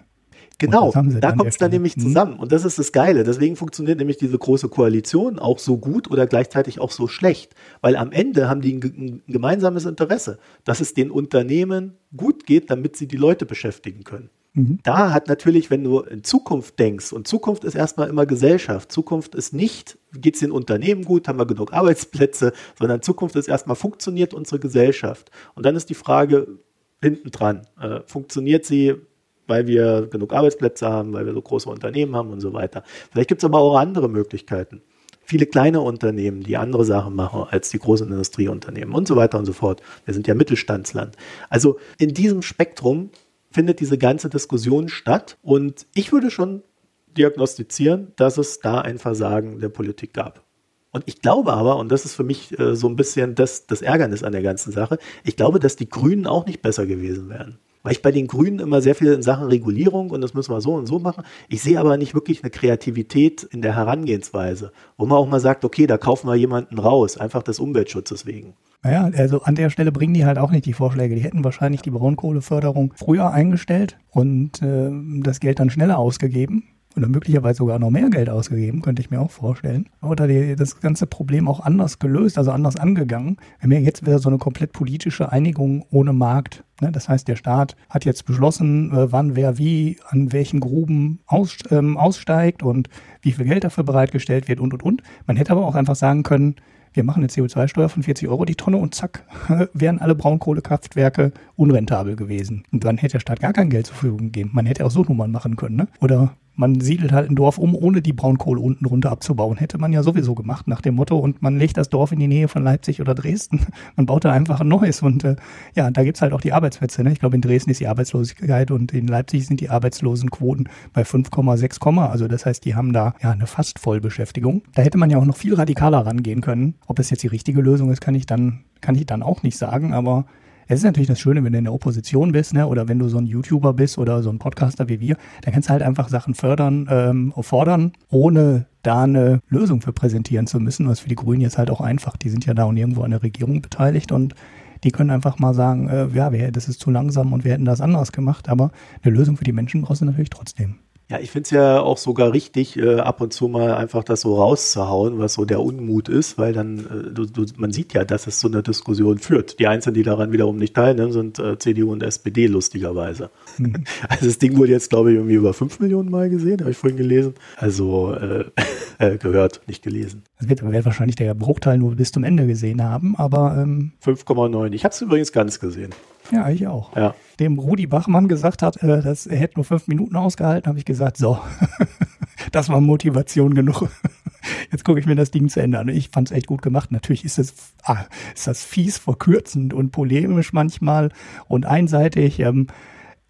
Genau, da kommt es dann nämlich mhm. zusammen. Und das ist das Geile. Deswegen funktioniert nämlich diese große Koalition auch so gut oder gleichzeitig auch so schlecht. Weil am Ende haben die ein, ein gemeinsames Interesse, dass es den Unternehmen gut geht, damit sie die Leute beschäftigen können. Mhm. Da hat natürlich, wenn du in Zukunft denkst, und Zukunft ist erstmal immer Gesellschaft, Zukunft ist nicht, geht es den Unternehmen gut, haben wir genug Arbeitsplätze, sondern Zukunft ist erstmal, funktioniert unsere Gesellschaft. Und dann ist die Frage hinten dran, äh, funktioniert sie weil wir genug Arbeitsplätze haben, weil wir so große Unternehmen haben und so weiter. Vielleicht gibt es aber auch andere Möglichkeiten. Viele kleine Unternehmen, die andere Sachen machen als die großen Industrieunternehmen und so weiter und so fort. Wir sind ja Mittelstandsland. Also in diesem Spektrum findet diese ganze Diskussion statt und ich würde schon diagnostizieren, dass es da ein Versagen der Politik gab. Und ich glaube aber, und das ist für mich äh, so ein bisschen das, das Ärgernis an der ganzen Sache, ich glaube, dass die Grünen auch nicht besser gewesen wären weil ich bei den Grünen immer sehr viel in Sachen Regulierung und das müssen wir so und so machen. Ich sehe aber nicht wirklich eine Kreativität in der Herangehensweise, wo man auch mal sagt, okay, da kaufen wir jemanden raus, einfach des Umweltschutzes wegen. Naja, also an der Stelle bringen die halt auch nicht die Vorschläge. Die hätten wahrscheinlich die Braunkohleförderung früher eingestellt und äh, das Geld dann schneller ausgegeben oder möglicherweise sogar noch mehr Geld ausgegeben, könnte ich mir auch vorstellen. Oder die, das ganze Problem auch anders gelöst, also anders angegangen. Wir haben ja jetzt wieder so eine komplett politische Einigung ohne Markt. Ne? Das heißt, der Staat hat jetzt beschlossen, äh, wann wer wie an welchen Gruben aus, ähm, aussteigt und wie viel Geld dafür bereitgestellt wird und und und. Man hätte aber auch einfach sagen können, wir machen eine CO2-Steuer von 40 Euro die Tonne und zack, wären alle Braunkohlekraftwerke unrentabel gewesen. Und dann hätte der Staat gar kein Geld zur Verfügung gegeben. Man hätte auch so Nummern machen können. Ne? Oder man siedelt halt ein Dorf um, ohne die Braunkohle unten runter abzubauen. Hätte man ja sowieso gemacht nach dem Motto und man legt das Dorf in die Nähe von Leipzig oder Dresden. Man baut da einfach ein neues und äh, ja, da gibt's halt auch die Arbeitsplätze. Ne? Ich glaube, in Dresden ist die Arbeitslosigkeit und in Leipzig sind die Arbeitslosenquoten bei 5,6, also das heißt, die haben da ja eine fast Vollbeschäftigung. Da hätte man ja auch noch viel radikaler rangehen können. Ob es jetzt die richtige Lösung ist, kann ich dann, kann ich dann auch nicht sagen, aber es ist natürlich das Schöne, wenn du in der Opposition bist, ne, oder wenn du so ein YouTuber bist oder so ein Podcaster wie wir, dann kannst du halt einfach Sachen fördern, ähm, fordern, ohne da eine Lösung für präsentieren zu müssen. Was für die Grünen jetzt halt auch einfach. Die sind ja da und irgendwo an der Regierung beteiligt und die können einfach mal sagen, äh, ja, das ist zu langsam und wir hätten das anders gemacht, aber eine Lösung für die Menschen brauchst du natürlich trotzdem. Ja, ich finde es ja auch sogar richtig, äh, ab und zu mal einfach das so rauszuhauen, was so der Unmut ist, weil dann, äh, du, du, man sieht ja, dass es zu einer Diskussion führt. Die Einzelnen, die daran wiederum nicht teilnehmen, sind äh, CDU und SPD lustigerweise. Mhm. Also das Ding wurde jetzt, glaube ich, irgendwie über 5 Millionen Mal gesehen, habe ich vorhin gelesen. Also äh, äh, gehört, nicht gelesen. Das wird, wird wahrscheinlich der Bruchteil nur bis zum Ende gesehen haben, aber ähm 5,9. Ich habe es übrigens ganz gesehen. Ja, ich auch. Ja. Dem Rudi Bachmann gesagt hat, äh, dass er hätte nur fünf Minuten ausgehalten, habe ich gesagt, so, das war Motivation genug. Jetzt gucke ich mir das Ding zu Ende an. Ich fand es echt gut gemacht. Natürlich ist es ah, ist das fies, verkürzend und polemisch manchmal und einseitig. Ähm,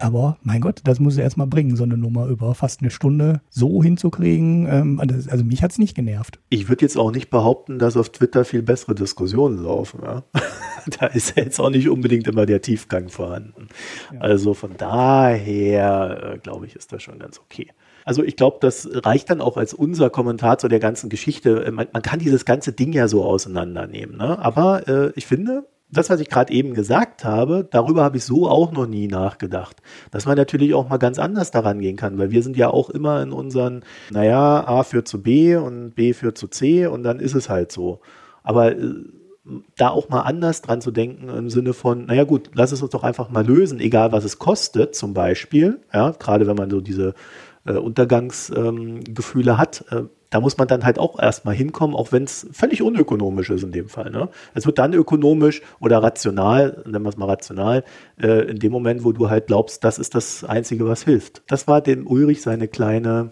aber mein Gott, das muss er erstmal bringen, so eine Nummer über fast eine Stunde so hinzukriegen. Ähm, also mich hat es nicht genervt. Ich würde jetzt auch nicht behaupten, dass auf Twitter viel bessere Diskussionen laufen. Ja? da ist ja jetzt auch nicht unbedingt immer der Tiefgang vorhanden. Ja. Also von daher, äh, glaube ich, ist das schon ganz okay. Also ich glaube, das reicht dann auch als unser Kommentar zu der ganzen Geschichte. Man, man kann dieses ganze Ding ja so auseinandernehmen. Ne? Aber äh, ich finde, das, was ich gerade eben gesagt habe, darüber habe ich so auch noch nie nachgedacht. Dass man natürlich auch mal ganz anders daran gehen kann, weil wir sind ja auch immer in unseren, naja, A führt zu B und B führt zu C und dann ist es halt so. Aber äh, da auch mal anders dran zu denken im Sinne von, naja gut, lass es uns doch einfach mal lösen, egal was es kostet, zum Beispiel, ja, gerade wenn man so diese äh, Untergangsgefühle ähm, hat, äh, da muss man dann halt auch erstmal hinkommen, auch wenn es völlig unökonomisch ist in dem Fall. Ne? Es wird dann ökonomisch oder rational, nennen wir es mal rational, äh, in dem Moment, wo du halt glaubst, das ist das Einzige, was hilft. Das war dem Ulrich seine kleine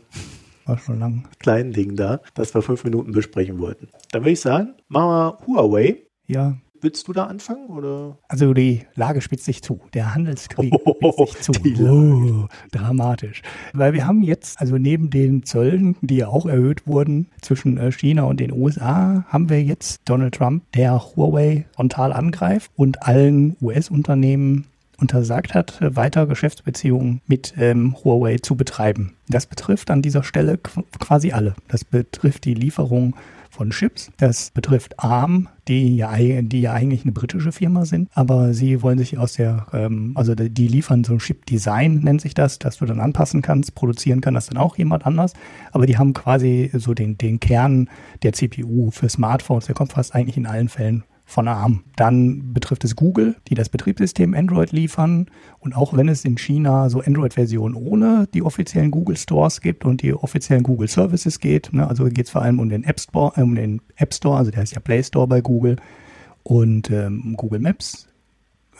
war schon lang. Kleinen Ding da, das wir fünf Minuten besprechen wollten. Dann würde ich sagen, machen wir Huawei. Ja, Willst du da anfangen? Oder? Also die Lage spitzt sich zu. Der Handelskrieg Oh, spitzt sich zu. Oh, dramatisch. Weil wir haben jetzt, also neben den Zöllen, die ja auch erhöht wurden zwischen äh, China und den USA, haben wir jetzt Donald Trump, der Huawei frontal angreift und allen US-Unternehmen untersagt hat, weiter Geschäftsbeziehungen mit ähm, Huawei zu betreiben. Das betrifft an dieser Stelle qu- quasi alle. Das betrifft die Lieferung von Chips. Das betrifft ARM, die ja, die ja eigentlich eine britische Firma sind, aber sie wollen sich aus der, ähm, also die die liefern so ein Chip-Design, nennt sich das, dass du dann anpassen kannst, produzieren kann das dann auch jemand anders, aber die haben quasi so den, den Kern der CPU für Smartphones, der kommt fast eigentlich in allen Fällen von ARM. Dann betrifft es Google, die das Betriebssystem Android liefern. Und auch wenn es in China so Android-Versionen ohne die offiziellen Google Stores gibt und die offiziellen Google Services geht, ne, also geht es vor allem um den App Store, äh, um den App Store, also der heißt ja Play Store bei Google und ähm, Google Maps,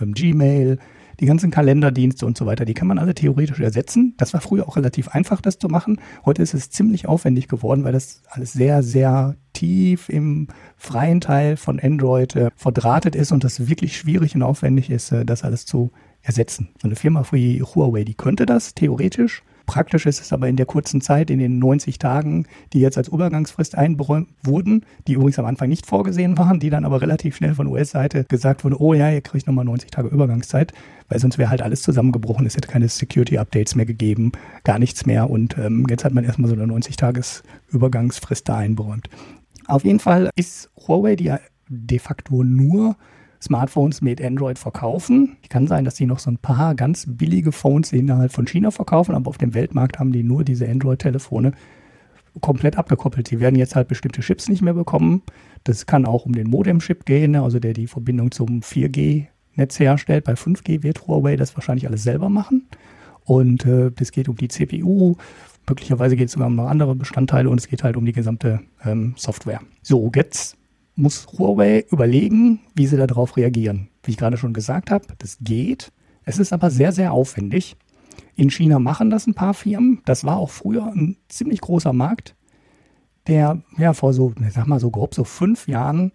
ähm, Gmail, die ganzen Kalenderdienste und so weiter, die kann man alle theoretisch ersetzen. Das war früher auch relativ einfach, das zu machen. Heute ist es ziemlich aufwendig geworden, weil das alles sehr, sehr tief im freien Teil von Android äh, verdrahtet ist und das wirklich schwierig und aufwendig ist, äh, das alles zu ersetzen. So eine Firma wie Huawei, die könnte das theoretisch. Praktisch ist es aber in der kurzen Zeit, in den 90 Tagen, die jetzt als Übergangsfrist einberäumt wurden, die übrigens am Anfang nicht vorgesehen waren, die dann aber relativ schnell von US-Seite gesagt wurden, oh ja, ihr kriegt nochmal 90 Tage Übergangszeit, weil sonst wäre halt alles zusammengebrochen, es hätte keine Security-Updates mehr gegeben, gar nichts mehr und ähm, jetzt hat man erstmal so eine 90-Tages-Übergangsfrist da einberäumt. Auf jeden Fall ist Huawei, die ja de facto nur Smartphones mit Android verkaufen. Kann sein, dass sie noch so ein paar ganz billige Phones innerhalb von China verkaufen, aber auf dem Weltmarkt haben die nur diese Android-Telefone komplett abgekoppelt. Sie werden jetzt halt bestimmte Chips nicht mehr bekommen. Das kann auch um den Modem-Chip gehen, ne, also der die Verbindung zum 4G-Netz herstellt. Bei 5G wird Huawei das wahrscheinlich alles selber machen. Und äh, das geht um die CPU. Möglicherweise geht es sogar um noch andere Bestandteile und es geht halt um die gesamte ähm, Software. So, jetzt muss Huawei überlegen, wie sie darauf reagieren. Wie ich gerade schon gesagt habe, das geht. Es ist aber sehr, sehr aufwendig. In China machen das ein paar Firmen. Das war auch früher ein ziemlich großer Markt, der ja vor so, ich sag mal so grob so fünf Jahren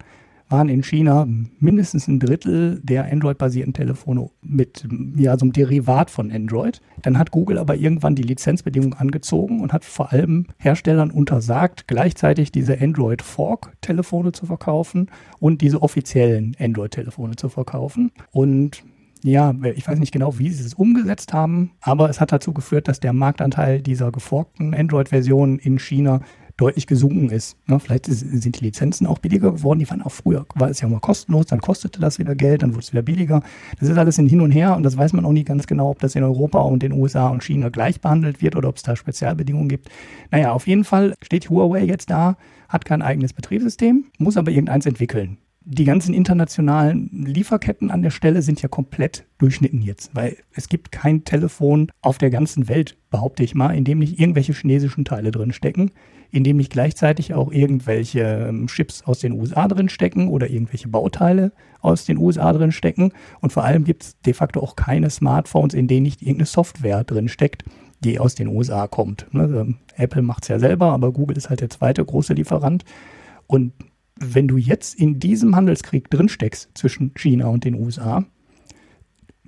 waren in China mindestens ein Drittel der Android-basierten Telefone mit ja, so einem Derivat von Android. Dann hat Google aber irgendwann die Lizenzbedingungen angezogen und hat vor allem Herstellern untersagt, gleichzeitig diese Android-Fork-Telefone zu verkaufen und diese offiziellen Android-Telefone zu verkaufen. Und ja, ich weiß nicht genau, wie sie es umgesetzt haben, aber es hat dazu geführt, dass der Marktanteil dieser geforkten Android-Versionen in China deutlich gesunken ist. Ne, vielleicht sind die Lizenzen auch billiger geworden. Die waren auch früher, war es ja immer kostenlos, dann kostete das wieder Geld, dann wurde es wieder billiger. Das ist alles in Hin und Her und das weiß man auch nie ganz genau, ob das in Europa und den USA und China gleich behandelt wird oder ob es da Spezialbedingungen gibt. Naja, auf jeden Fall steht Huawei jetzt da, hat kein eigenes Betriebssystem, muss aber irgendeins entwickeln die ganzen internationalen Lieferketten an der Stelle sind ja komplett durchschnitten jetzt, weil es gibt kein Telefon auf der ganzen Welt, behaupte ich mal, in dem nicht irgendwelche chinesischen Teile drin stecken, in dem nicht gleichzeitig auch irgendwelche ähm, Chips aus den USA drin stecken oder irgendwelche Bauteile aus den USA drin stecken. Und vor allem gibt es de facto auch keine Smartphones, in denen nicht irgendeine Software drin steckt, die aus den USA kommt. Ne? Also Apple macht es ja selber, aber Google ist halt der zweite große Lieferant. Und wenn du jetzt in diesem Handelskrieg drinsteckst zwischen China und den USA,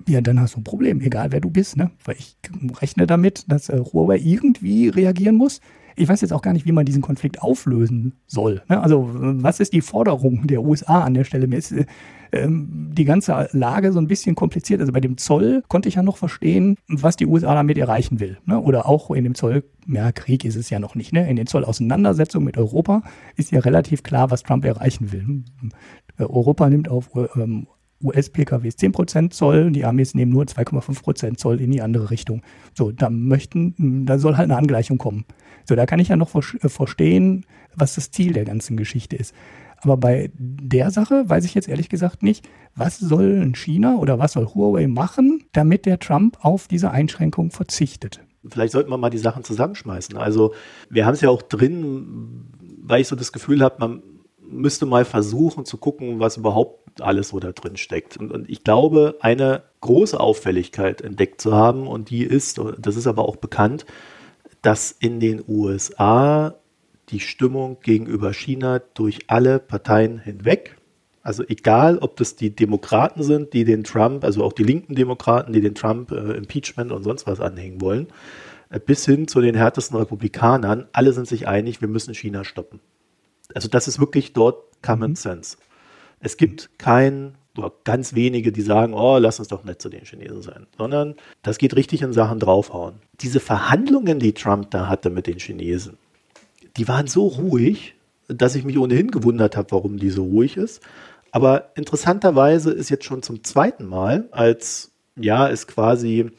ja, dann hast du ein Problem, egal wer du bist, ne? Weil ich rechne damit, dass äh, Huawei irgendwie reagieren muss. Ich weiß jetzt auch gar nicht, wie man diesen Konflikt auflösen soll. Ne? Also, was ist die Forderung der USA an der Stelle? Mir ist äh, ähm, die ganze Lage so ein bisschen kompliziert. Also bei dem Zoll konnte ich ja noch verstehen, was die USA damit erreichen will. Ne? Oder auch in dem Zoll, ja, Krieg ist es ja noch nicht. Ne? In den Zollauseinandersetzungen mit Europa ist ja relativ klar, was Trump erreichen will. Europa nimmt auf ähm, US-PKWs 10% Zoll, die Amis nehmen nur 2,5% Zoll in die andere Richtung. So, da möchten, da soll halt eine Angleichung kommen. So, da kann ich ja noch äh, verstehen, was das Ziel der ganzen Geschichte ist. Aber bei der Sache weiß ich jetzt ehrlich gesagt nicht, was soll China oder was soll Huawei machen, damit der Trump auf diese Einschränkung verzichtet. vielleicht sollten wir mal die Sachen zusammenschmeißen. Also wir haben es ja auch drin, weil ich so das Gefühl habe, man müsste mal versuchen zu gucken, was überhaupt alles so da drin steckt. Und, und, ich glaube, eine große Auffälligkeit entdeckt zu haben, und die ist, das ist aber auch bekannt, dass in den USA die Stimmung gegenüber China durch alle Parteien hinweg, also egal, ob das die Demokraten sind, die den Trump, also auch die linken Demokraten, die den Trump äh, Impeachment und sonst was anhängen wollen, äh, bis hin zu den härtesten Republikanern, alle sind sich einig, wir müssen China stoppen. Also das ist wirklich dort Common mhm. Sense. Es gibt kein oder ganz wenige, die sagen, oh, lass uns doch nett zu den Chinesen sein, sondern das geht richtig in Sachen draufhauen. Diese Verhandlungen, die Trump da hatte mit den Chinesen, die waren so ruhig, dass ich mich ohnehin gewundert habe, warum die so ruhig ist. Aber interessanterweise ist jetzt schon zum zweiten Mal, als ja, es quasi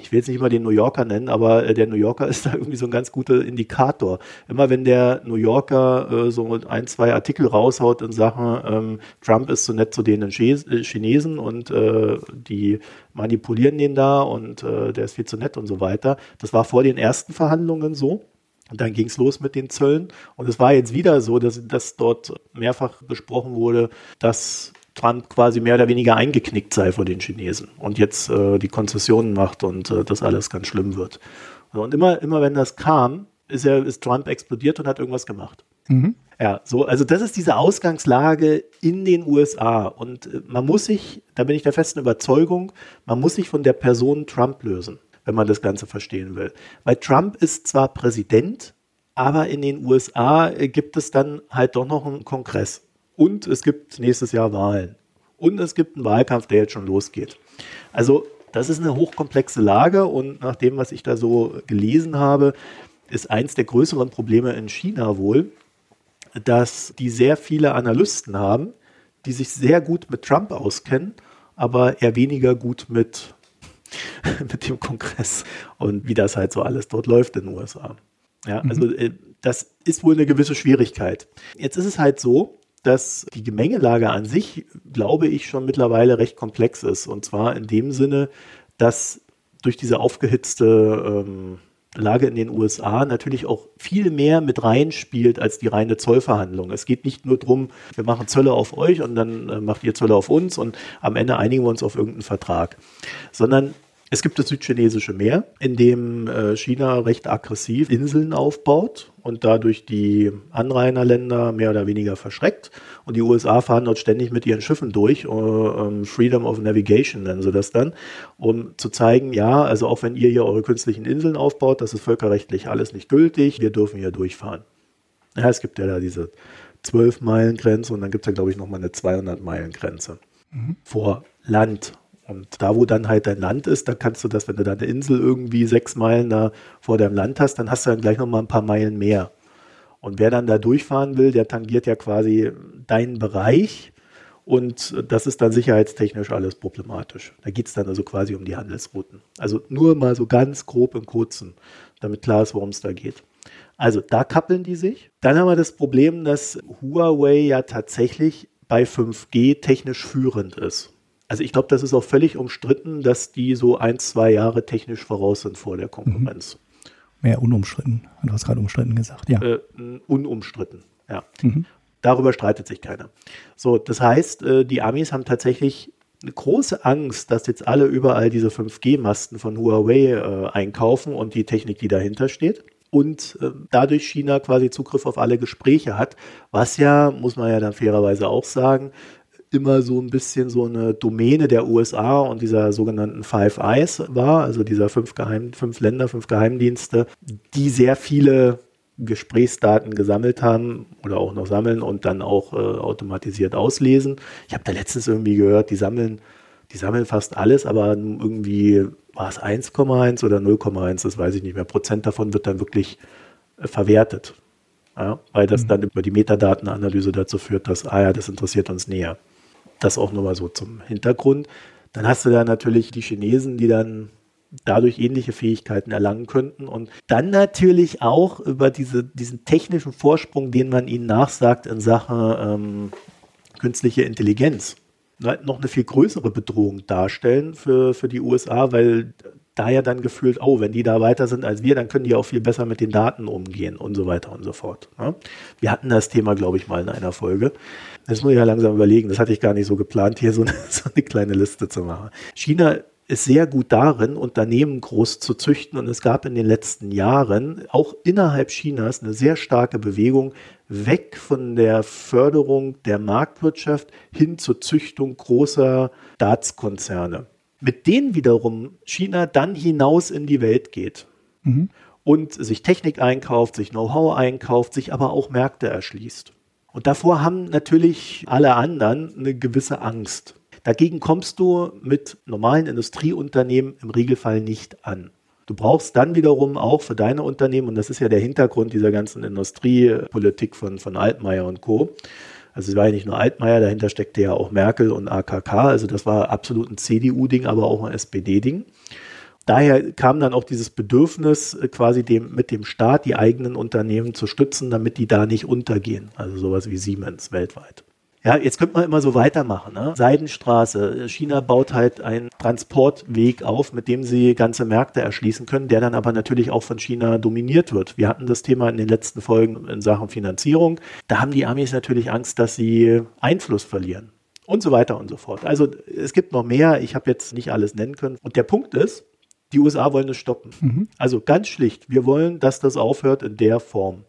ich will jetzt nicht mal den New Yorker nennen, aber äh, der New Yorker ist da irgendwie so ein ganz guter Indikator. Immer wenn der New Yorker äh, so ein, zwei Artikel raushaut in Sachen, ähm, Trump ist so nett zu den äh, Chinesen und äh, die manipulieren den da und äh, der ist viel zu nett und so weiter. Das war vor den ersten Verhandlungen so. Und dann ging es los mit den Zöllen. Und es war jetzt wieder so, dass, dass dort mehrfach besprochen wurde, dass Trump quasi mehr oder weniger eingeknickt sei vor den Chinesen und jetzt äh, die Konzessionen macht und äh, das alles ganz schlimm wird. Und immer, immer wenn das kam, ist, er, ist Trump explodiert und hat irgendwas gemacht. Mhm. Ja, so, also das ist diese Ausgangslage in den USA. Und äh, man muss sich, da bin ich der festen Überzeugung, man muss sich von der Person Trump lösen, wenn man das Ganze verstehen will. Weil Trump ist zwar Präsident, aber in den USA äh, gibt es dann halt doch noch einen Kongress. Und es gibt nächstes Jahr Wahlen. Und es gibt einen Wahlkampf, der jetzt schon losgeht. Also das ist eine hochkomplexe Lage und nach dem, was ich da so gelesen habe, ist eins der größeren Probleme in China wohl, dass die sehr viele Analysten haben, die sich sehr gut mit Trump auskennen, aber eher weniger gut mit, mit dem Kongress und wie das halt so alles dort läuft in den USA. Ja, also mhm. äh, das ist wohl eine gewisse Schwierigkeit. Jetzt ist es halt so, dass die Gemengelage an sich, glaube ich, schon mittlerweile recht komplex ist. Und zwar in dem Sinne, dass durch diese aufgehitzte ähm, Lage in den USA natürlich auch viel mehr mit reinspielt als die reine Zollverhandlung. Es geht nicht nur darum, wir machen Zölle auf euch und dann äh, macht ihr Zölle auf uns und am Ende einigen wir uns auf irgendeinen Vertrag, sondern es gibt das südchinesische Meer, in dem äh, China recht aggressiv Inseln aufbaut und dadurch die Anrainerländer mehr oder weniger verschreckt. Und die USA fahren dort ständig mit ihren Schiffen durch, äh, ähm, Freedom of Navigation nennen sie das dann, um zu zeigen, ja, also auch wenn ihr hier eure künstlichen Inseln aufbaut, das ist völkerrechtlich alles nicht gültig, wir dürfen hier durchfahren. Ja, es gibt ja da diese 12-Meilen-Grenze und dann gibt es ja, glaube ich, nochmal eine 200-Meilen-Grenze mhm. vor Land und da, wo dann halt dein Land ist, da kannst du das, wenn du da eine Insel irgendwie sechs Meilen da vor deinem Land hast, dann hast du dann gleich nochmal ein paar Meilen mehr. Und wer dann da durchfahren will, der tangiert ja quasi deinen Bereich. Und das ist dann sicherheitstechnisch alles problematisch. Da geht es dann also quasi um die Handelsrouten. Also nur mal so ganz grob im Kurzen, damit klar ist, worum es da geht. Also da kappeln die sich. Dann haben wir das Problem, dass Huawei ja tatsächlich bei 5G technisch führend ist. Also ich glaube, das ist auch völlig umstritten, dass die so ein, zwei Jahre technisch voraus sind vor der Konkurrenz. Mhm. Mehr unumstritten. Du hast gerade umstritten gesagt, ja. Äh, unumstritten, ja. Mhm. Darüber streitet sich keiner. So, das heißt, äh, die Amis haben tatsächlich eine große Angst, dass jetzt alle überall diese 5G-Masten von Huawei äh, einkaufen und die Technik, die dahinter steht. Und äh, dadurch China quasi Zugriff auf alle Gespräche hat, was ja, muss man ja dann fairerweise auch sagen, immer so ein bisschen so eine Domäne der USA und dieser sogenannten Five Eyes war, also dieser fünf, Geheim, fünf Länder, fünf Geheimdienste, die sehr viele Gesprächsdaten gesammelt haben oder auch noch sammeln und dann auch äh, automatisiert auslesen. Ich habe da letztens irgendwie gehört, die sammeln, die sammeln fast alles, aber irgendwie war es 1,1 oder 0,1, das weiß ich nicht mehr. Prozent davon wird dann wirklich äh, verwertet. Ja, weil das mhm. dann über die Metadatenanalyse dazu führt, dass, ah ja, das interessiert uns näher. Das auch nochmal so zum Hintergrund. Dann hast du da natürlich die Chinesen, die dann dadurch ähnliche Fähigkeiten erlangen könnten und dann natürlich auch über diese, diesen technischen Vorsprung, den man ihnen nachsagt in Sachen ähm, künstliche Intelligenz, noch eine viel größere Bedrohung darstellen für, für die USA, weil daher dann gefühlt, oh, wenn die da weiter sind als wir, dann können die auch viel besser mit den Daten umgehen und so weiter und so fort. Ja? Wir hatten das Thema, glaube ich, mal in einer Folge. Das muss ich ja langsam überlegen. Das hatte ich gar nicht so geplant, hier so eine, so eine kleine Liste zu machen. China ist sehr gut darin, Unternehmen groß zu züchten. Und es gab in den letzten Jahren auch innerhalb Chinas eine sehr starke Bewegung weg von der Förderung der Marktwirtschaft hin zur Züchtung großer Staatskonzerne. Mit denen wiederum China dann hinaus in die Welt geht. Mhm. Und sich Technik einkauft, sich Know-how einkauft, sich aber auch Märkte erschließt. Und davor haben natürlich alle anderen eine gewisse Angst. Dagegen kommst du mit normalen Industrieunternehmen im Regelfall nicht an. Du brauchst dann wiederum auch für deine Unternehmen, und das ist ja der Hintergrund dieser ganzen Industriepolitik von, von Altmaier und Co. Also es war ja nicht nur Altmaier, dahinter steckte ja auch Merkel und AKK. Also das war absolut ein CDU-Ding, aber auch ein SPD-Ding. Daher kam dann auch dieses Bedürfnis, quasi dem, mit dem Staat die eigenen Unternehmen zu stützen, damit die da nicht untergehen. Also sowas wie Siemens weltweit. Ja, jetzt könnte man immer so weitermachen. Ne? Seidenstraße. China baut halt einen Transportweg auf, mit dem sie ganze Märkte erschließen können, der dann aber natürlich auch von China dominiert wird. Wir hatten das Thema in den letzten Folgen in Sachen Finanzierung. Da haben die Amis natürlich Angst, dass sie Einfluss verlieren. Und so weiter und so fort. Also es gibt noch mehr. Ich habe jetzt nicht alles nennen können. Und der Punkt ist, die USA wollen es stoppen. Mhm. Also ganz schlicht, wir wollen, dass das aufhört in der Form.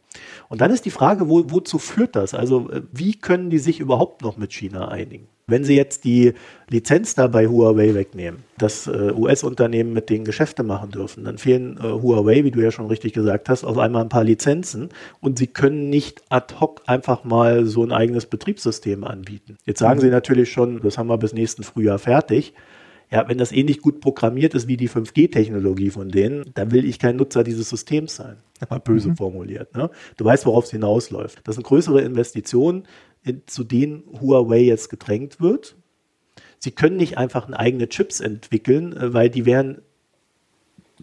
Und dann ist die Frage, wo, wozu führt das? Also äh, wie können die sich überhaupt noch mit China einigen? Wenn sie jetzt die Lizenz da bei Huawei wegnehmen, dass äh, US-Unternehmen mit denen Geschäfte machen dürfen, dann fehlen äh, Huawei, wie du ja schon richtig gesagt hast, auf einmal ein paar Lizenzen und sie können nicht ad hoc einfach mal so ein eigenes Betriebssystem anbieten. Jetzt sagen mhm. sie natürlich schon, das haben wir bis nächsten Frühjahr fertig. Ja, wenn das ähnlich gut programmiert ist wie die 5G-Technologie von denen, dann will ich kein Nutzer dieses Systems sein. Mal böse mhm. formuliert. Ne? Du weißt, worauf es hinausläuft. Das sind größere Investitionen, in, zu denen Huawei jetzt gedrängt wird. Sie können nicht einfach eigene Chips entwickeln, äh, weil die wären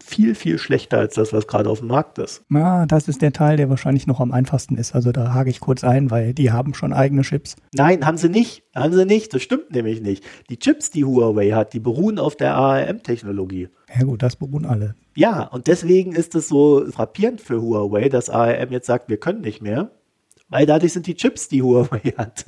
viel, viel schlechter als das, was gerade auf dem Markt ist. Ja, das ist der Teil, der wahrscheinlich noch am einfachsten ist. Also da hake ich kurz ein, weil die haben schon eigene Chips. Nein, haben sie nicht. Haben sie nicht. Das stimmt nämlich nicht. Die Chips, die Huawei hat, die beruhen auf der ARM-Technologie. Ja gut, das beruhen alle. Ja, und deswegen ist es so frappierend für Huawei, dass ARM jetzt sagt, wir können nicht mehr. Weil dadurch sind die Chips, die Huawei hat,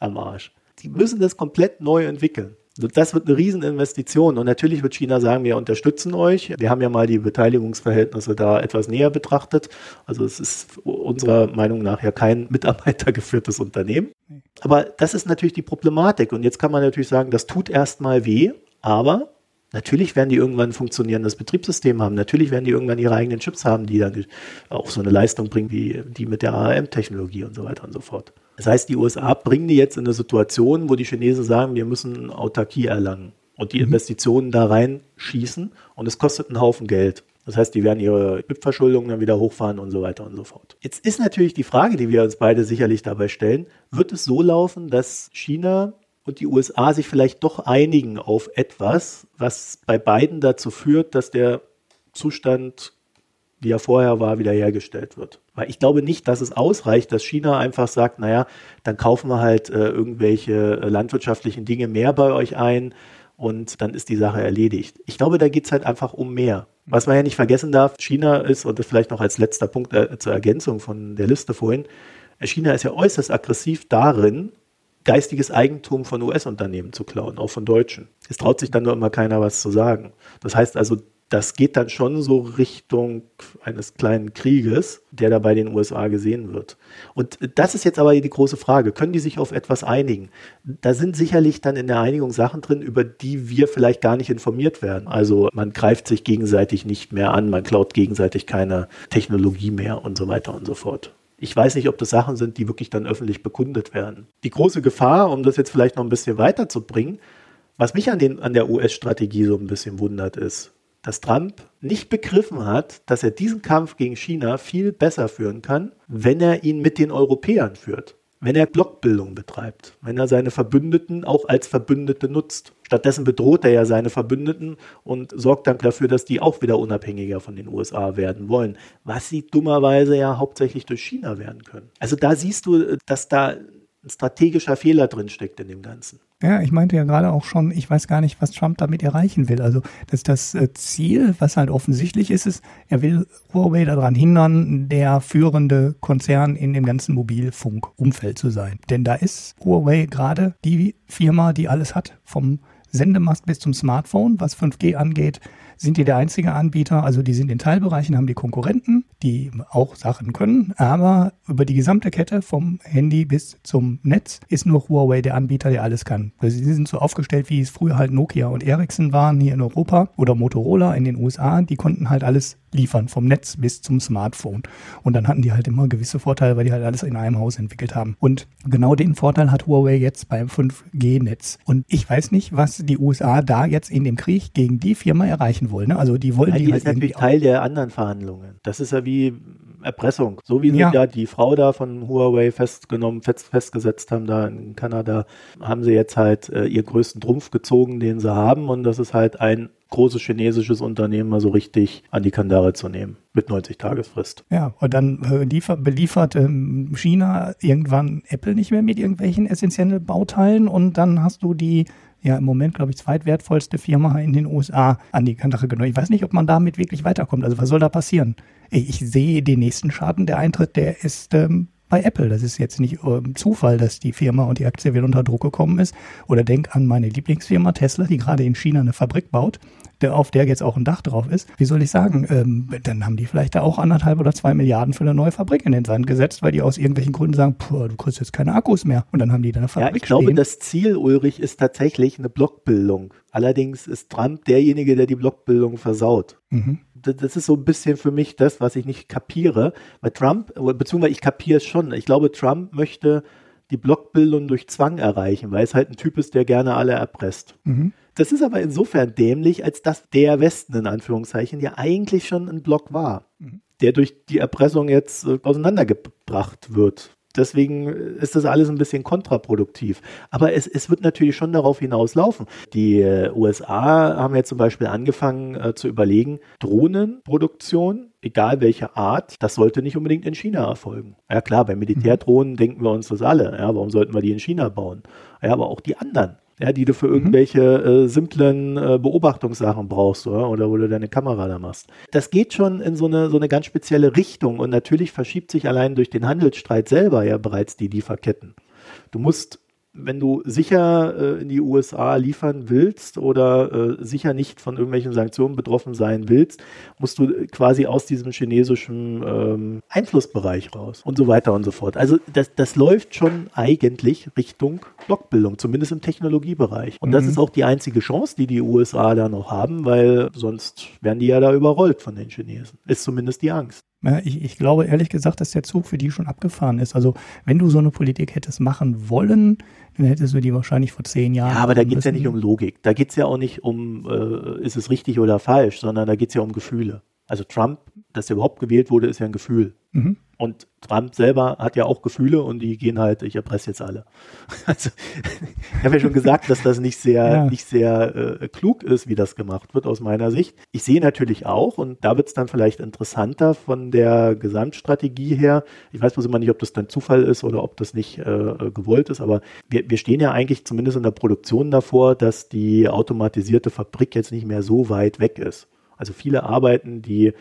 am Arsch. Die müssen das komplett neu entwickeln. Das wird eine Rieseninvestition und natürlich wird China sagen, wir unterstützen euch. Wir haben ja mal die Beteiligungsverhältnisse da etwas näher betrachtet. Also es ist unserer Meinung nach ja kein mitarbeitergeführtes Unternehmen. Aber das ist natürlich die Problematik und jetzt kann man natürlich sagen, das tut erstmal weh, aber Natürlich werden die irgendwann ein funktionierendes Betriebssystem haben. Natürlich werden die irgendwann ihre eigenen Chips haben, die dann auch so eine Leistung bringen wie die mit der ARM-Technologie und so weiter und so fort. Das heißt, die USA bringen die jetzt in eine Situation, wo die Chinesen sagen, wir müssen Autarkie erlangen und die mhm. Investitionen da reinschießen und es kostet einen Haufen Geld. Das heißt, die werden ihre BIP-Verschuldung dann wieder hochfahren und so weiter und so fort. Jetzt ist natürlich die Frage, die wir uns beide sicherlich dabei stellen, wird es so laufen, dass China und die USA sich vielleicht doch einigen auf etwas, was bei beiden dazu führt, dass der Zustand wie er vorher war, wiederhergestellt wird. Weil ich glaube nicht, dass es ausreicht, dass China einfach sagt, naja, dann kaufen wir halt äh, irgendwelche äh, landwirtschaftlichen Dinge mehr bei euch ein und dann ist die Sache erledigt. Ich glaube, da geht es halt einfach um mehr. Was man ja nicht vergessen darf, China ist, und das vielleicht noch als letzter Punkt äh, zur Ergänzung von der Liste vorhin, äh, China ist ja äußerst aggressiv darin, geistiges Eigentum von US-Unternehmen zu klauen, auch von Deutschen. Es traut sich dann nur immer keiner was zu sagen. Das heißt also, das geht dann schon so Richtung eines kleinen Krieges, der da bei den USA gesehen wird. Und das ist jetzt aber die große Frage. Können die sich auf etwas einigen? Da sind sicherlich dann in der Einigung Sachen drin, über die wir vielleicht gar nicht informiert werden. Also man greift sich gegenseitig nicht mehr an, man klaut gegenseitig keine Technologie mehr und so weiter und so fort. Ich weiß nicht, ob das Sachen sind, die wirklich dann öffentlich bekundet werden. Die große Gefahr, um das jetzt vielleicht noch ein bisschen weiterzubringen, was mich an, den, an der US-Strategie so ein bisschen wundert, ist, dass Trump nicht begriffen hat, dass er diesen Kampf gegen China viel besser führen kann, wenn er ihn mit den Europäern führt, wenn er Blockbildung betreibt, wenn er seine Verbündeten auch als Verbündete nutzt. Stattdessen bedroht er ja seine Verbündeten und sorgt dann dafür, dass die auch wieder unabhängiger von den USA werden wollen, was sie dummerweise ja hauptsächlich durch China werden können. Also da siehst du, dass da ein strategischer Fehler drin steckt in dem Ganzen. Ja, ich meinte ja gerade auch schon, ich weiß gar nicht, was Trump damit erreichen will. Also das, das äh, Ziel, was halt offensichtlich ist, ist, er will Huawei daran hindern, der führende Konzern in dem ganzen Mobilfunkumfeld zu sein. Denn da ist Huawei gerade die Firma, die alles hat, vom Sendemast bis zum Smartphone, was 5G angeht, sind die der einzige Anbieter. Also die sind in Teilbereichen, haben die Konkurrenten, die auch Sachen können. Aber über die gesamte Kette vom Handy bis zum Netz ist nur Huawei der Anbieter, der alles kann. Also sie sind so aufgestellt, wie es früher halt Nokia und Ericsson waren hier in Europa oder Motorola in den USA. Die konnten halt alles liefern, vom Netz bis zum Smartphone. Und dann hatten die halt immer gewisse Vorteile, weil die halt alles in einem Haus entwickelt haben. Und genau den Vorteil hat Huawei jetzt beim 5G-Netz. Und ich weiß nicht, was die USA da jetzt in dem Krieg gegen die Firma erreichen wollen. Ne? Also die wollen ja, die, die halt ist natürlich Teil der anderen Verhandlungen. Das ist ja wie Erpressung. So wie sie ja. ja die Frau da von Huawei festgenommen, fest, festgesetzt haben da in Kanada, haben sie jetzt halt äh, ihr größten Trumpf gezogen, den sie haben. Und das ist halt ein großes chinesisches Unternehmen mal so richtig an die Kandare zu nehmen mit 90 Tagesfrist. Ja, und dann äh, liefert, beliefert ähm, China irgendwann Apple nicht mehr mit irgendwelchen essentiellen Bauteilen und dann hast du die ja im Moment, glaube ich, zweitwertvollste Firma in den USA an die Kandare genommen. Ich weiß nicht, ob man damit wirklich weiterkommt. Also was soll da passieren? Ich sehe den nächsten Schaden, der eintritt, der ist ähm, bei Apple. Das ist jetzt nicht ähm, Zufall, dass die Firma und die Aktie wieder unter Druck gekommen ist. Oder denk an meine Lieblingsfirma Tesla, die gerade in China eine Fabrik baut, der, auf der jetzt auch ein Dach drauf ist. Wie soll ich sagen? Ähm, dann haben die vielleicht da auch anderthalb oder zwei Milliarden für eine neue Fabrik in den Sand gesetzt, weil die aus irgendwelchen Gründen sagen, puh, du kriegst jetzt keine Akkus mehr. Und dann haben die da eine Fabrik Ja, ich glaube, stehen. das Ziel, Ulrich, ist tatsächlich eine Blockbildung. Allerdings ist Trump derjenige, der die Blockbildung versaut. Mhm das ist so ein bisschen für mich das, was ich nicht kapiere. Weil Trump, beziehungsweise ich kapiere es schon. Ich glaube, Trump möchte die Blockbildung durch Zwang erreichen, weil es halt ein Typ ist, der gerne alle erpresst. Mhm. Das ist aber insofern dämlich, als dass der Westen in Anführungszeichen ja eigentlich schon ein Block war, mhm. der durch die Erpressung jetzt äh, auseinandergebracht wird deswegen ist das alles ein bisschen kontraproduktiv. Aber es, es wird natürlich schon darauf hinauslaufen. Die äh, USA haben jetzt zum Beispiel angefangen äh, zu überlegen, Drohnenproduktion, egal welche Art, das sollte nicht unbedingt in China erfolgen. Ja klar, bei Militärdrohnen mhm. denken wir uns das alle. Ja, warum sollten wir die in China bauen? Ja, aber auch die anderen ja, die du für mhm. irgendwelche äh, simplen äh, Beobachtungssachen brauchst oder? oder wo du deine Kamera da machst. Das geht schon in so eine, so eine ganz spezielle Richtung und natürlich verschiebt sich allein durch den Handelsstreit selber ja bereits die Lieferketten. Du musst wenn du sicher äh, in die USA liefern willst oder äh, sicher nicht von irgendwelchen Sanktionen betroffen sein willst, musst du quasi aus diesem chinesischen ähm, Einflussbereich raus und so weiter und so fort. Also das, das läuft schon eigentlich Richtung Blockbildung, zumindest im Technologiebereich. Und mhm. das ist auch die einzige Chance, die die USA da noch haben, weil sonst werden die ja da überrollt von den Chinesen. Ist zumindest die Angst. Ich, ich glaube ehrlich gesagt, dass der Zug für die schon abgefahren ist. Also wenn du so eine Politik hättest machen wollen, dann hättest du die wahrscheinlich vor zehn Jahren. Ja, aber da geht es ja nicht um Logik. Da geht es ja auch nicht um, äh, ist es richtig oder falsch, sondern da geht es ja um Gefühle. Also Trump, dass er überhaupt gewählt wurde, ist ja ein Gefühl. Mhm. Und Trump selber hat ja auch Gefühle und die gehen halt, ich erpresse jetzt alle. Also, ich habe ja schon gesagt, dass das nicht sehr, ja. nicht sehr äh, klug ist, wie das gemacht wird, aus meiner Sicht. Ich sehe natürlich auch, und da wird es dann vielleicht interessanter von der Gesamtstrategie her. Ich weiß bloß immer nicht, ob das dann Zufall ist oder ob das nicht äh, gewollt ist, aber wir, wir stehen ja eigentlich zumindest in der Produktion davor, dass die automatisierte Fabrik jetzt nicht mehr so weit weg ist. Also viele Arbeiten, die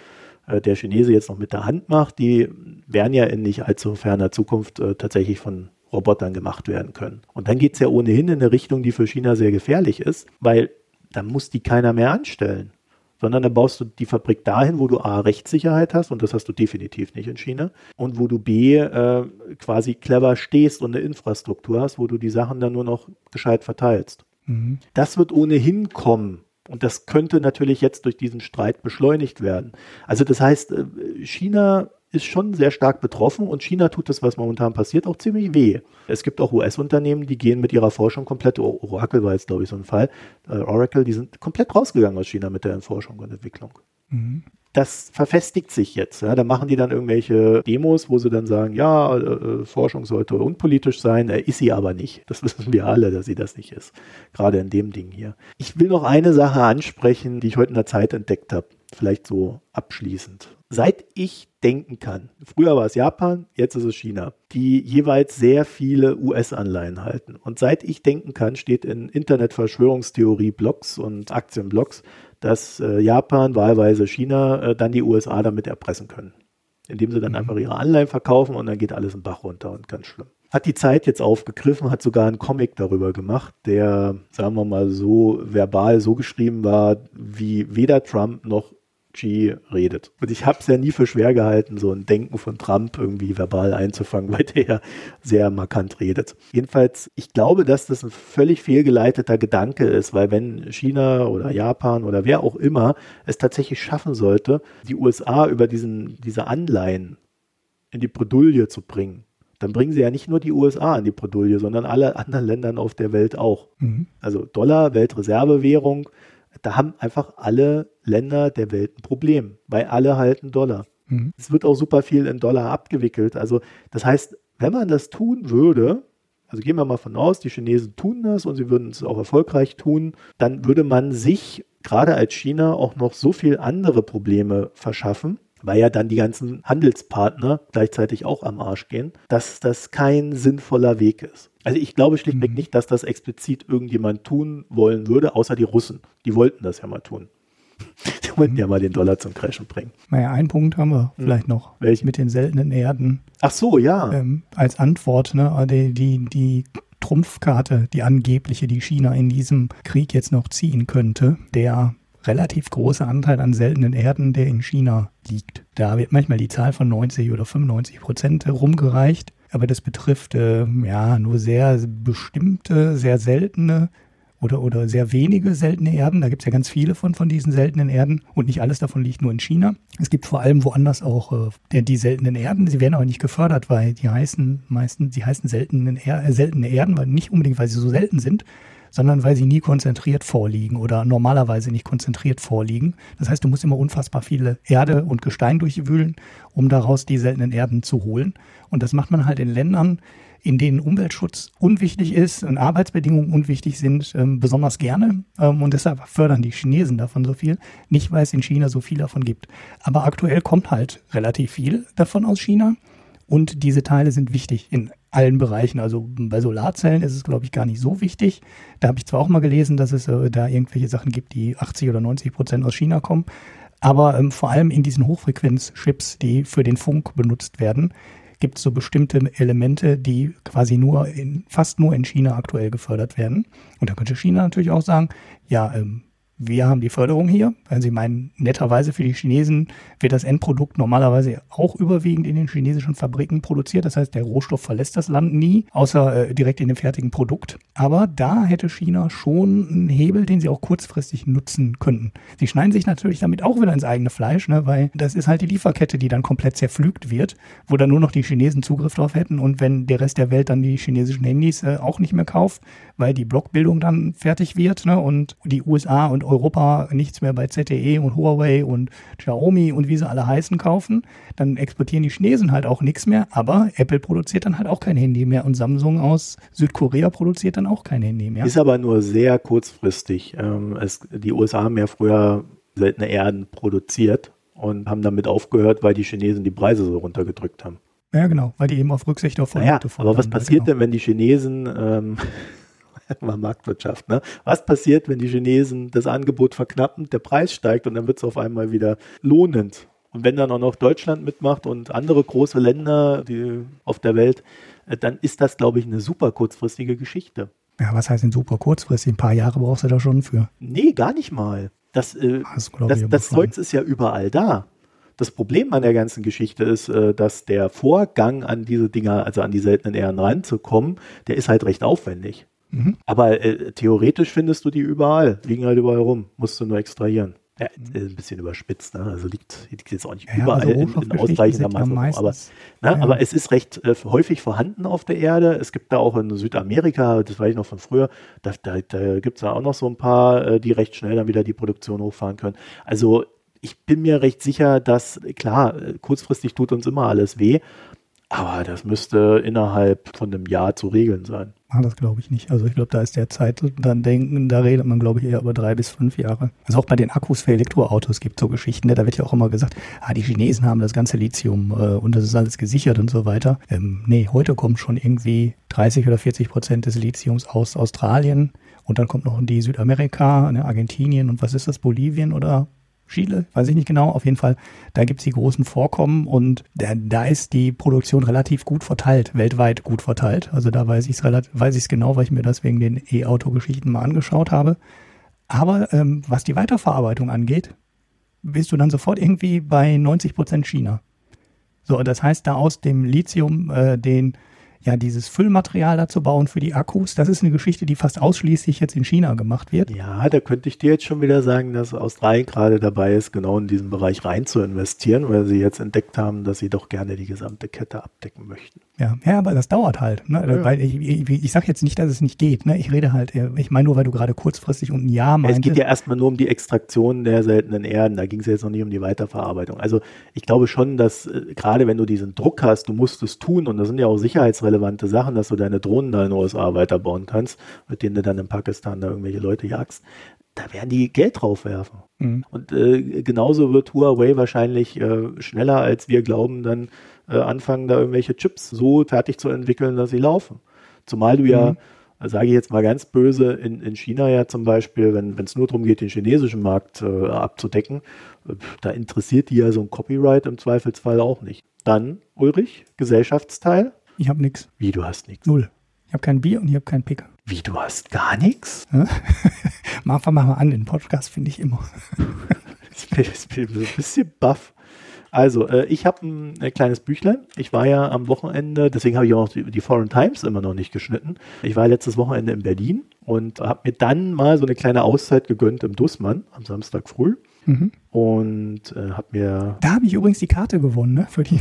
äh, der Chinese jetzt noch mit der Hand macht, die werden ja in nicht allzu ferner Zukunft äh, tatsächlich von Robotern gemacht werden können. Und dann geht es ja ohnehin in eine Richtung, die für China sehr gefährlich ist, weil dann muss die keiner mehr anstellen. Sondern dann baust du die Fabrik dahin, wo du A, Rechtssicherheit hast, und das hast du definitiv nicht in China, und wo du B, äh, quasi clever stehst und eine Infrastruktur hast, wo du die Sachen dann nur noch gescheit verteilst. Mhm. Das wird ohnehin kommen. Und das könnte natürlich jetzt durch diesen Streit beschleunigt werden. Also das heißt, äh, China ist schon sehr stark betroffen und China tut das, was momentan passiert, auch ziemlich weh. Es gibt auch US-Unternehmen, die gehen mit ihrer Forschung komplett, Oracle war jetzt glaube ich so ein Fall, äh, Oracle, die sind komplett rausgegangen aus China mit der Forschung und Entwicklung. Mhm das verfestigt sich jetzt. Ja. Da machen die dann irgendwelche Demos, wo sie dann sagen, ja, äh, äh, Forschung sollte unpolitisch sein, äh, ist sie aber nicht. Das wissen wir alle, dass sie das nicht ist. Gerade in dem Ding hier. Ich will noch eine Sache ansprechen, die ich heute in der Zeit entdeckt habe. Vielleicht so abschließend. seit ich denken kann, früher war es Japan, jetzt ist es China, die jeweils sehr viele US-Anleihen halten. Und seit ich denken kann, steht in Internet-Verschwörungstheorie-Blogs und Aktienblogs, dass äh, Japan, wahlweise China, äh, dann die USA damit erpressen können. Indem sie dann mhm. einfach ihre Anleihen verkaufen und dann geht alles im Bach runter und ganz schlimm. Hat die Zeit jetzt aufgegriffen, hat sogar einen Comic darüber gemacht, der, sagen wir mal so, verbal so geschrieben war, wie weder Trump noch G redet. Und ich habe es ja nie für schwer gehalten, so ein Denken von Trump irgendwie verbal einzufangen, weil der ja sehr markant redet. Jedenfalls, ich glaube, dass das ein völlig fehlgeleiteter Gedanke ist, weil wenn China oder Japan oder wer auch immer es tatsächlich schaffen sollte, die USA über diesen, diese Anleihen in die Bredouille zu bringen, dann bringen sie ja nicht nur die USA in die Bredouille, sondern alle anderen Länder auf der Welt auch. Mhm. Also Dollar, Weltreservewährung, da haben einfach alle Länder der Welt ein Problem, weil alle halten Dollar. Mhm. Es wird auch super viel in Dollar abgewickelt. Also das heißt, wenn man das tun würde, also gehen wir mal von aus, die Chinesen tun das und sie würden es auch erfolgreich tun, dann würde man sich gerade als China auch noch so viel andere Probleme verschaffen, weil ja dann die ganzen Handelspartner gleichzeitig auch am Arsch gehen, dass das kein sinnvoller Weg ist. Also ich glaube schlichtweg mhm. nicht, dass das explizit irgendjemand tun wollen würde, außer die Russen. Die wollten das ja mal tun. Die wollten mhm. ja mal den Dollar zum Crashen bringen. Naja, einen Punkt haben wir mhm. vielleicht noch. Welchen? Mit den seltenen Erden. Ach so, ja. Ähm, als Antwort, ne, die, die, die Trumpfkarte, die angebliche, die China in diesem Krieg jetzt noch ziehen könnte, der relativ große Anteil an seltenen Erden, der in China liegt. Da wird manchmal die Zahl von 90 oder 95 Prozent herumgereicht aber das betrifft äh, ja nur sehr bestimmte, sehr seltene oder, oder sehr wenige seltene Erden. Da gibt es ja ganz viele von, von diesen seltenen Erden und nicht alles davon liegt nur in China. Es gibt vor allem woanders auch äh, die seltenen Erden. Sie werden aber nicht gefördert, weil die heißen meistens, die heißen seltenen er seltene Erden, weil nicht unbedingt, weil sie so selten sind, sondern weil sie nie konzentriert vorliegen oder normalerweise nicht konzentriert vorliegen. Das heißt, du musst immer unfassbar viele Erde und Gestein durchwühlen, um daraus die seltenen Erden zu holen. Und das macht man halt in Ländern, in denen Umweltschutz unwichtig ist und Arbeitsbedingungen unwichtig sind, ähm, besonders gerne. Ähm, und deshalb fördern die Chinesen davon so viel. Nicht, weil es in China so viel davon gibt. Aber aktuell kommt halt relativ viel davon aus China. Und diese Teile sind wichtig in allen Bereichen. Also bei Solarzellen ist es, glaube ich, gar nicht so wichtig. Da habe ich zwar auch mal gelesen, dass es äh, da irgendwelche Sachen gibt, die 80 oder 90 Prozent aus China kommen. Aber ähm, vor allem in diesen Hochfrequenzchips, die für den Funk benutzt werden, gibt es so bestimmte Elemente, die quasi nur in, fast nur in China aktuell gefördert werden. Und da könnte China natürlich auch sagen, ja, ähm, wir haben die Förderung hier. Wenn Sie meinen, netterweise für die Chinesen wird das Endprodukt normalerweise auch überwiegend in den chinesischen Fabriken produziert. Das heißt, der Rohstoff verlässt das Land nie, außer äh, direkt in dem fertigen Produkt. Aber da hätte China schon einen Hebel, den sie auch kurzfristig nutzen könnten. Sie schneiden sich natürlich damit auch wieder ins eigene Fleisch, ne, weil das ist halt die Lieferkette, die dann komplett zerpflügt wird, wo dann nur noch die Chinesen Zugriff drauf hätten. Und wenn der Rest der Welt dann die chinesischen Handys äh, auch nicht mehr kauft, weil die Blockbildung dann fertig wird ne, und die USA und Europa nichts mehr bei ZTE und Huawei und Xiaomi und wie sie alle heißen kaufen, dann exportieren die Chinesen halt auch nichts mehr, aber Apple produziert dann halt auch kein Handy mehr und Samsung aus Südkorea produziert dann auch kein Handy mehr. Ist aber nur sehr kurzfristig. Ähm, es, die USA haben ja früher seltene Erden produziert und haben damit aufgehört, weil die Chinesen die Preise so runtergedrückt haben. Ja, genau, weil die eben auf Rücksicht auf Produkte naja, Aber was passiert genau. denn, wenn die Chinesen ähm, Marktwirtschaft. Ne? Was passiert, wenn die Chinesen das Angebot verknappen, der Preis steigt und dann wird es auf einmal wieder lohnend? Und wenn dann auch noch Deutschland mitmacht und andere große Länder die auf der Welt, äh, dann ist das, glaube ich, eine super kurzfristige Geschichte. Ja, was heißt denn super kurzfristig? Ein paar Jahre brauchst du da schon für. Nee, gar nicht mal. Das, äh, das, das, das Zeugs ist ja überall da. Das Problem an der ganzen Geschichte ist, äh, dass der Vorgang an diese Dinger, also an die seltenen Ehren ranzukommen, der ist halt recht aufwendig. Mhm. Aber äh, theoretisch findest du die überall, liegen halt überall rum, musst du nur extrahieren. Ja, mhm. ein bisschen überspitzt, ne? also liegt, liegt jetzt auch nicht ja, überall also in, in ausreichender Masse. Ja aber, ne? ja. aber es ist recht äh, häufig vorhanden auf der Erde. Es gibt da auch in Südamerika, das weiß ich noch von früher, da, da, da gibt es da auch noch so ein paar, äh, die recht schnell dann wieder die Produktion hochfahren können. Also ich bin mir recht sicher, dass, klar, kurzfristig tut uns immer alles weh, Aber das müsste innerhalb von einem Jahr zu regeln sein. Ah, das glaube ich nicht. Also ich glaube, da ist der Zeit dann denken, da redet man, glaube ich, eher über drei bis fünf Jahre. Also auch bei den Akkus für Elektroautos gibt es so Geschichten, ne? da wird ja auch immer gesagt, ah, die Chinesen haben das ganze Lithium äh, und das ist alles gesichert und so weiter. Ähm, nee, heute kommt schon irgendwie 30 oder 40 Prozent des Lithiums aus Australien und dann kommt noch die Südamerika, ne, Argentinien und was ist das, Bolivien oder Chile, weiß ich nicht genau, auf jeden Fall, da gibt es die großen Vorkommen und da, da, ist die Produktion relativ gut verteilt, weltweit gut verteilt. Also da weiß ich es weiß ich es genau, weil ich mir das wegen den E-Auto-Geschichten mal angeschaut habe. Aber ähm, was die Weiterverarbeitung angeht, bist du dann sofort irgendwie bei 90 Prozent China. So, das heißt, da aus dem Lithium äh, den ja, dieses Füllmaterial dazu bauen für die Akkus, das ist eine Geschichte, die fast ausschließlich jetzt in China gemacht wird. Ja, da könnte ich dir jetzt schon wieder sagen, dass Australien gerade dabei ist, genau in diesen Bereich rein zu investieren, weil sie jetzt entdeckt haben, dass sie doch gerne die gesamte Kette abdecken möchten. Ja, ja aber das dauert halt. Ne? Ja. Weil ich, ich, ich sage jetzt nicht, dass es nicht geht. Ne? Ich rede halt, ich meine nur, weil du gerade kurzfristig und ein Jahr meintest. Es geht ja erstmal nur um die Extraktion der seltenen Erden. Da ging es jetzt noch nicht um die Weiterverarbeitung. Also ich glaube schon, dass äh, gerade wenn du diesen Druck hast, du musst es tun und das sind ja auch sicherheitsrelevante Sachen, dass du deine Drohnen da in den USA weiterbauen kannst, mit denen du dann in Pakistan da irgendwelche Leute jagst da werden die Geld drauf werfen. Mhm. Und äh, genauso wird Huawei wahrscheinlich äh, schneller, als wir glauben, dann äh, anfangen, da irgendwelche Chips so fertig zu entwickeln, dass sie laufen. Zumal du mhm. ja, sage ich jetzt mal ganz böse, in, in China ja zum Beispiel, wenn es nur darum geht, den chinesischen Markt äh, abzudecken, äh, da interessiert die ja so ein Copyright im Zweifelsfall auch nicht. Dann, Ulrich, Gesellschaftsteil? Ich habe nichts. Wie, du hast nichts? Null. Ich habe kein Bier und ich habe keinen Picker. Wie, du hast gar nichts? Ja? Mal fang mal an, den Podcast finde ich immer. ich bin so ein bisschen baff. Also, äh, ich habe ein, ein, kleines Büchlein. Ich war ja am Wochenende, deswegen habe ich auch die, die, Foreign Times immer noch nicht geschnitten. Ich war letztes Wochenende in Berlin und habe mir dann mal so eine kleine Auszeit gegönnt im Dussmann am Samstag früh. Mhm. Und äh, habe mir. Da habe ich übrigens die Karte gewonnen, ne? Für die,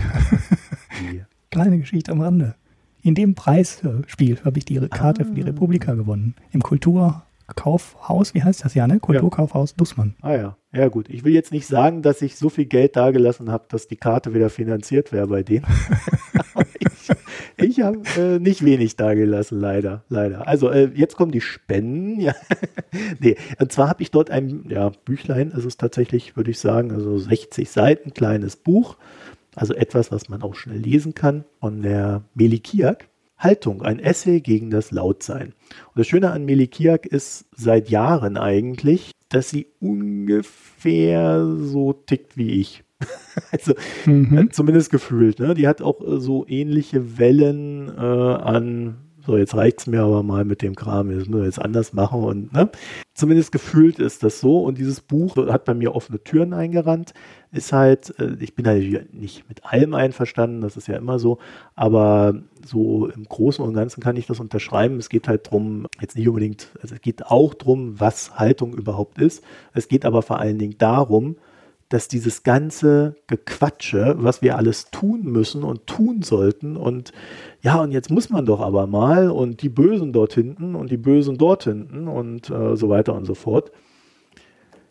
die. Kleine Geschichte am Rande. In dem Preisspiel habe ich die Karte ah. für die Republika gewonnen. Im Kultur Kaufhaus, wie heißt das ja, ne? Kulturkaufhaus Dussmann. Ah ja, ja gut. Ich will jetzt nicht sagen, dass ich so viel Geld dagelassen habe, dass die Karte wieder finanziert wäre bei denen. ich, ich habe äh, nicht wenig dagelassen, leider, leider. Also äh, jetzt kommen die Spenden. Ja. nee, und zwar habe ich dort ein ja, Büchlein, es ist tatsächlich, würde ich sagen, also 60 Seiten, kleines Buch. Also etwas, was man auch schnell lesen kann, von der Melikiak. Haltung, ein Essay gegen das Lautsein. Und das Schöne an Melikiak ist seit Jahren eigentlich, dass sie ungefähr so tickt wie ich. also mhm. Äh, zumindest gefühlt. Ne? Die hat auch äh, so ähnliche Wellen äh, an so, jetzt reicht es mir aber mal mit dem Kram, jetzt müssen wir jetzt anders machen und ne? Zumindest gefühlt ist das so und dieses Buch hat bei mir offene Türen eingerannt. Ist halt, äh, ich bin halt nicht mit allem einverstanden, das ist ja immer so, aber so im Großen und Ganzen kann ich das unterschreiben. Es geht halt drum, jetzt nicht unbedingt, also es geht auch drum, was Haltung überhaupt ist. Es geht aber vor allen Dingen darum, dass dieses ganze Gequatsche, was wir alles tun müssen und tun sollten und ja, und jetzt muss man doch aber mal und die Bösen dort hinten und die Bösen dort hinten und äh, so weiter und so fort.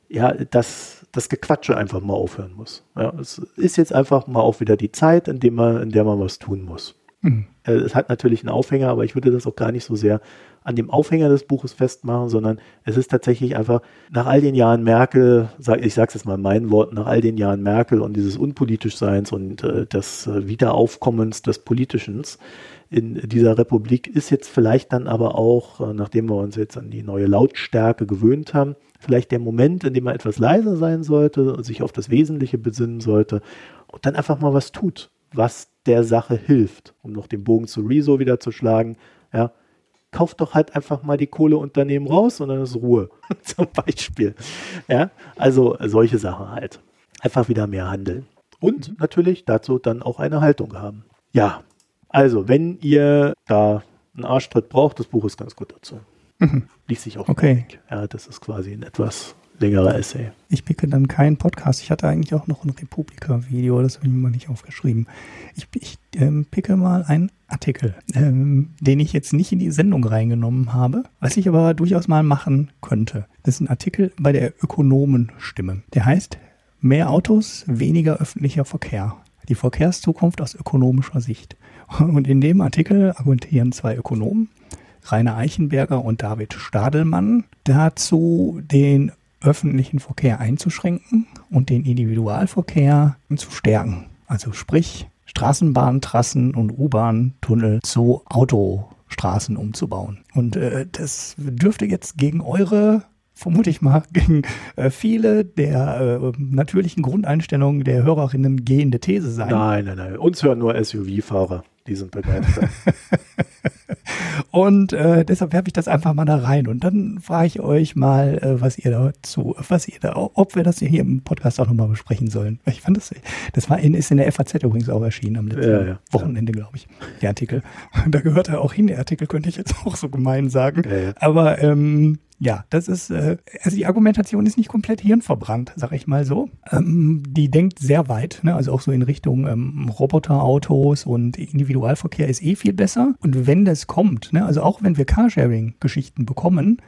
Ja, dass das Gequatsche einfach mal aufhören muss. Ja, es ist jetzt einfach mal auch wieder die Zeit, in, dem man, in der man was tun muss. Mhm. Es hat natürlich einen Aufhänger, aber ich würde das auch gar nicht so sehr an dem Aufhänger des Buches festmachen, sondern es ist tatsächlich einfach nach all den Jahren Merkel, sag, ich sage es jetzt mal in meinen Worten, nach all den Jahren Merkel und dieses Unpolitischseins und äh, des äh, Wiederaufkommens des Politischens in dieser Republik ist jetzt vielleicht dann aber auch, äh, nachdem wir uns jetzt an die neue Lautstärke gewöhnt haben, vielleicht der Moment, in dem man etwas leiser sein sollte und sich auf das Wesentliche besinnen sollte und dann einfach mal was tut, was der Sache hilft, um noch den Bogen zu Rezo wieder zu schlagen. Ja, kauft doch halt einfach mal die Kohleunternehmen raus und dann ist Ruhe, zum Beispiel. Ja, also solche Sachen halt. Einfach wieder mehr handeln. Und mhm. natürlich dazu dann auch eine Haltung haben. Ja, also wenn ihr da einen Arschtritt braucht, das Buch ist ganz gut dazu. Mhm. Liest sich auch okay. Ja, das ist quasi ein etwas längerer Essay. Ich picke dann keinen Podcast. Ich hatte eigentlich auch noch ein Republika-Video, das habe ich mir mal nicht aufgeschrieben. Ich, ich ähm, picke mal einen Artikel, ähm, den ich jetzt nicht in die Sendung reingenommen habe, was ich aber durchaus mal machen könnte. Das ist ein Artikel bei der Ökonomenstimme. Der heißt Mehr Autos, weniger öffentlicher Verkehr. Die Verkehrszukunft aus ökonomischer Sicht. Und in dem Artikel argumentieren zwei Ökonomen, Rainer Eichenberger und David Stadelmann, dazu den öffentlichen Verkehr einzuschränken und den Individualverkehr zu stärken. Also sprich Straßenbahntrassen und U-Bahn-Tunnel zu Autostraßen umzubauen. Und äh, das dürfte jetzt gegen eure vermute ich mal, gegen äh, viele der äh, natürlichen Grundeinstellungen der Hörerinnen gehende These sein. Nein, nein, nein. Uns hören nur SUV-Fahrer. Die sind begeistert. und äh, deshalb werfe ich das einfach mal da rein. Und dann frage ich euch mal, äh, was ihr dazu, was ihr da, ob wir das hier im Podcast auch nochmal besprechen sollen. Ich fand das, das war in, ist in der FAZ übrigens auch erschienen am letzten ja, ja, Wochenende, ja. glaube ich, der Artikel. Da gehört er auch hin, der Artikel, könnte ich jetzt auch so gemein sagen. Aber ähm, ja, das ist, äh, also die Argumentation ist nicht komplett hirnverbrannt, sag ich mal so. Ähm, die denkt sehr weit, ne? also auch so in Richtung ähm, Roboterautos und Individualverkehr ist eh viel besser. Und wenn das kommt, ne? also auch wenn wir Carsharing-Geschichten bekommen,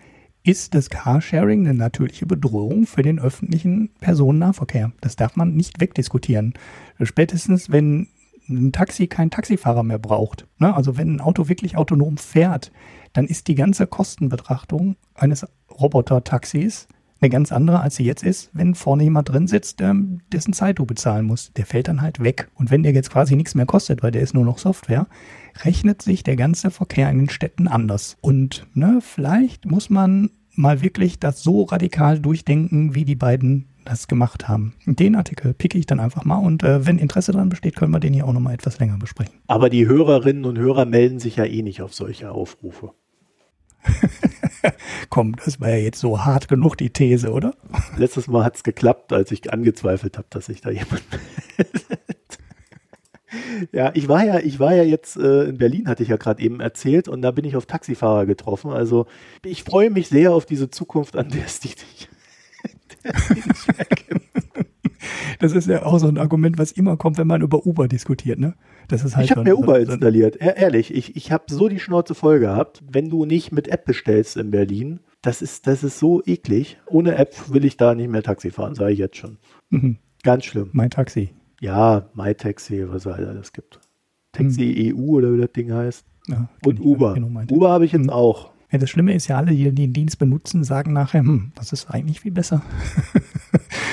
ist das Carsharing eine natürliche Bedrohung für den öffentlichen Personennahverkehr. Das darf man nicht wegdiskutieren. Spätestens, wenn ein Taxi keinen Taxifahrer mehr braucht, ne? also wenn ein Auto wirklich autonom fährt, dann ist die ganze Kostenbetrachtung eines Roboter-Taxis eine ganz andere, als sie jetzt ist, wenn vorne jemand drin sitzt, dessen Zeit du bezahlen musst. Der fällt dann halt weg. Und wenn der jetzt quasi nichts mehr kostet, weil der ist nur noch Software, rechnet sich der ganze Verkehr in den Städten anders. Und ne, vielleicht muss man mal wirklich das so radikal durchdenken, wie die beiden das gemacht haben. Den Artikel picke ich dann einfach mal und äh, wenn Interesse daran besteht, können wir den hier auch nochmal etwas länger besprechen. Aber die Hörerinnen und Hörer melden sich ja eh nicht auf solche Aufrufe. Komm, das war ja jetzt so hart genug, die These, oder? Letztes Mal hat es geklappt, als ich angezweifelt habe, dass sich da jemand ja, ich war ja, ich war ja jetzt äh, in Berlin, hatte ich ja gerade eben erzählt, und da bin ich auf Taxifahrer getroffen. Also ich freue mich sehr auf diese Zukunft, an der es dich nicht, Das ist ja auch so ein Argument, was immer kommt, wenn man über Uber diskutiert, ne? Das ist halt ich habe mir Uber so installiert. Ehrlich, ich, ich habe so die Schnauze voll gehabt. Wenn du nicht mit App bestellst in Berlin, das ist, das ist so eklig. Ohne App will ich da nicht mehr Taxi fahren, sage ich jetzt schon. Mhm. Ganz schlimm. Mein Taxi. Ja, MyTaxi, was es halt alles gibt. Taxi mhm. EU oder wie das Ding heißt. Ja, Und Uber. Uber habe ich jetzt mhm. auch. Ja, das Schlimme ist ja, alle, die den Dienst benutzen, sagen nachher, hm, das ist eigentlich viel besser.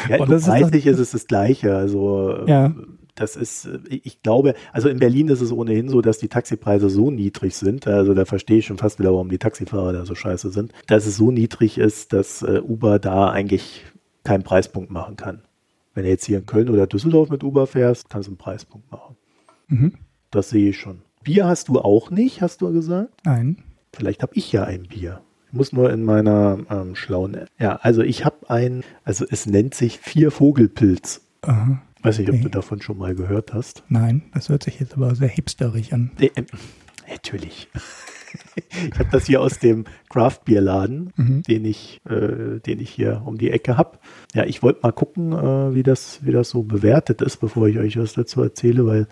ja, und das preislich ist, ist, es das Gleiche. Also ja. das ist, ich glaube, also in Berlin ist es ohnehin so, dass die Taxipreise so niedrig sind. Also da verstehe ich schon fast wieder, warum die Taxifahrer da so scheiße sind, dass es so niedrig ist, dass äh, Uber da eigentlich keinen Preispunkt machen kann. Wenn du jetzt hier in Köln oder Düsseldorf mit Uber fährst, kannst du einen Preispunkt machen. Mhm. Das sehe ich schon. Bier hast du auch nicht, hast du gesagt? Nein. Vielleicht habe ich ja ein Bier. Ich muss nur in meiner ähm, schlauen. Ja, also ich habe ein, also es nennt sich Vier Vogelpilz. Aha. Weiß nicht, ob okay. du davon schon mal gehört hast. Nein, das hört sich jetzt aber sehr hipsterig an. Äh, äh, natürlich. ich habe das hier aus dem Craft Beer Laden, mhm. den ich, äh, den ich hier um die Ecke habe. Ja, ich wollte mal gucken, äh, wie das, wie das so bewertet ist, bevor ich euch was dazu erzähle, weil,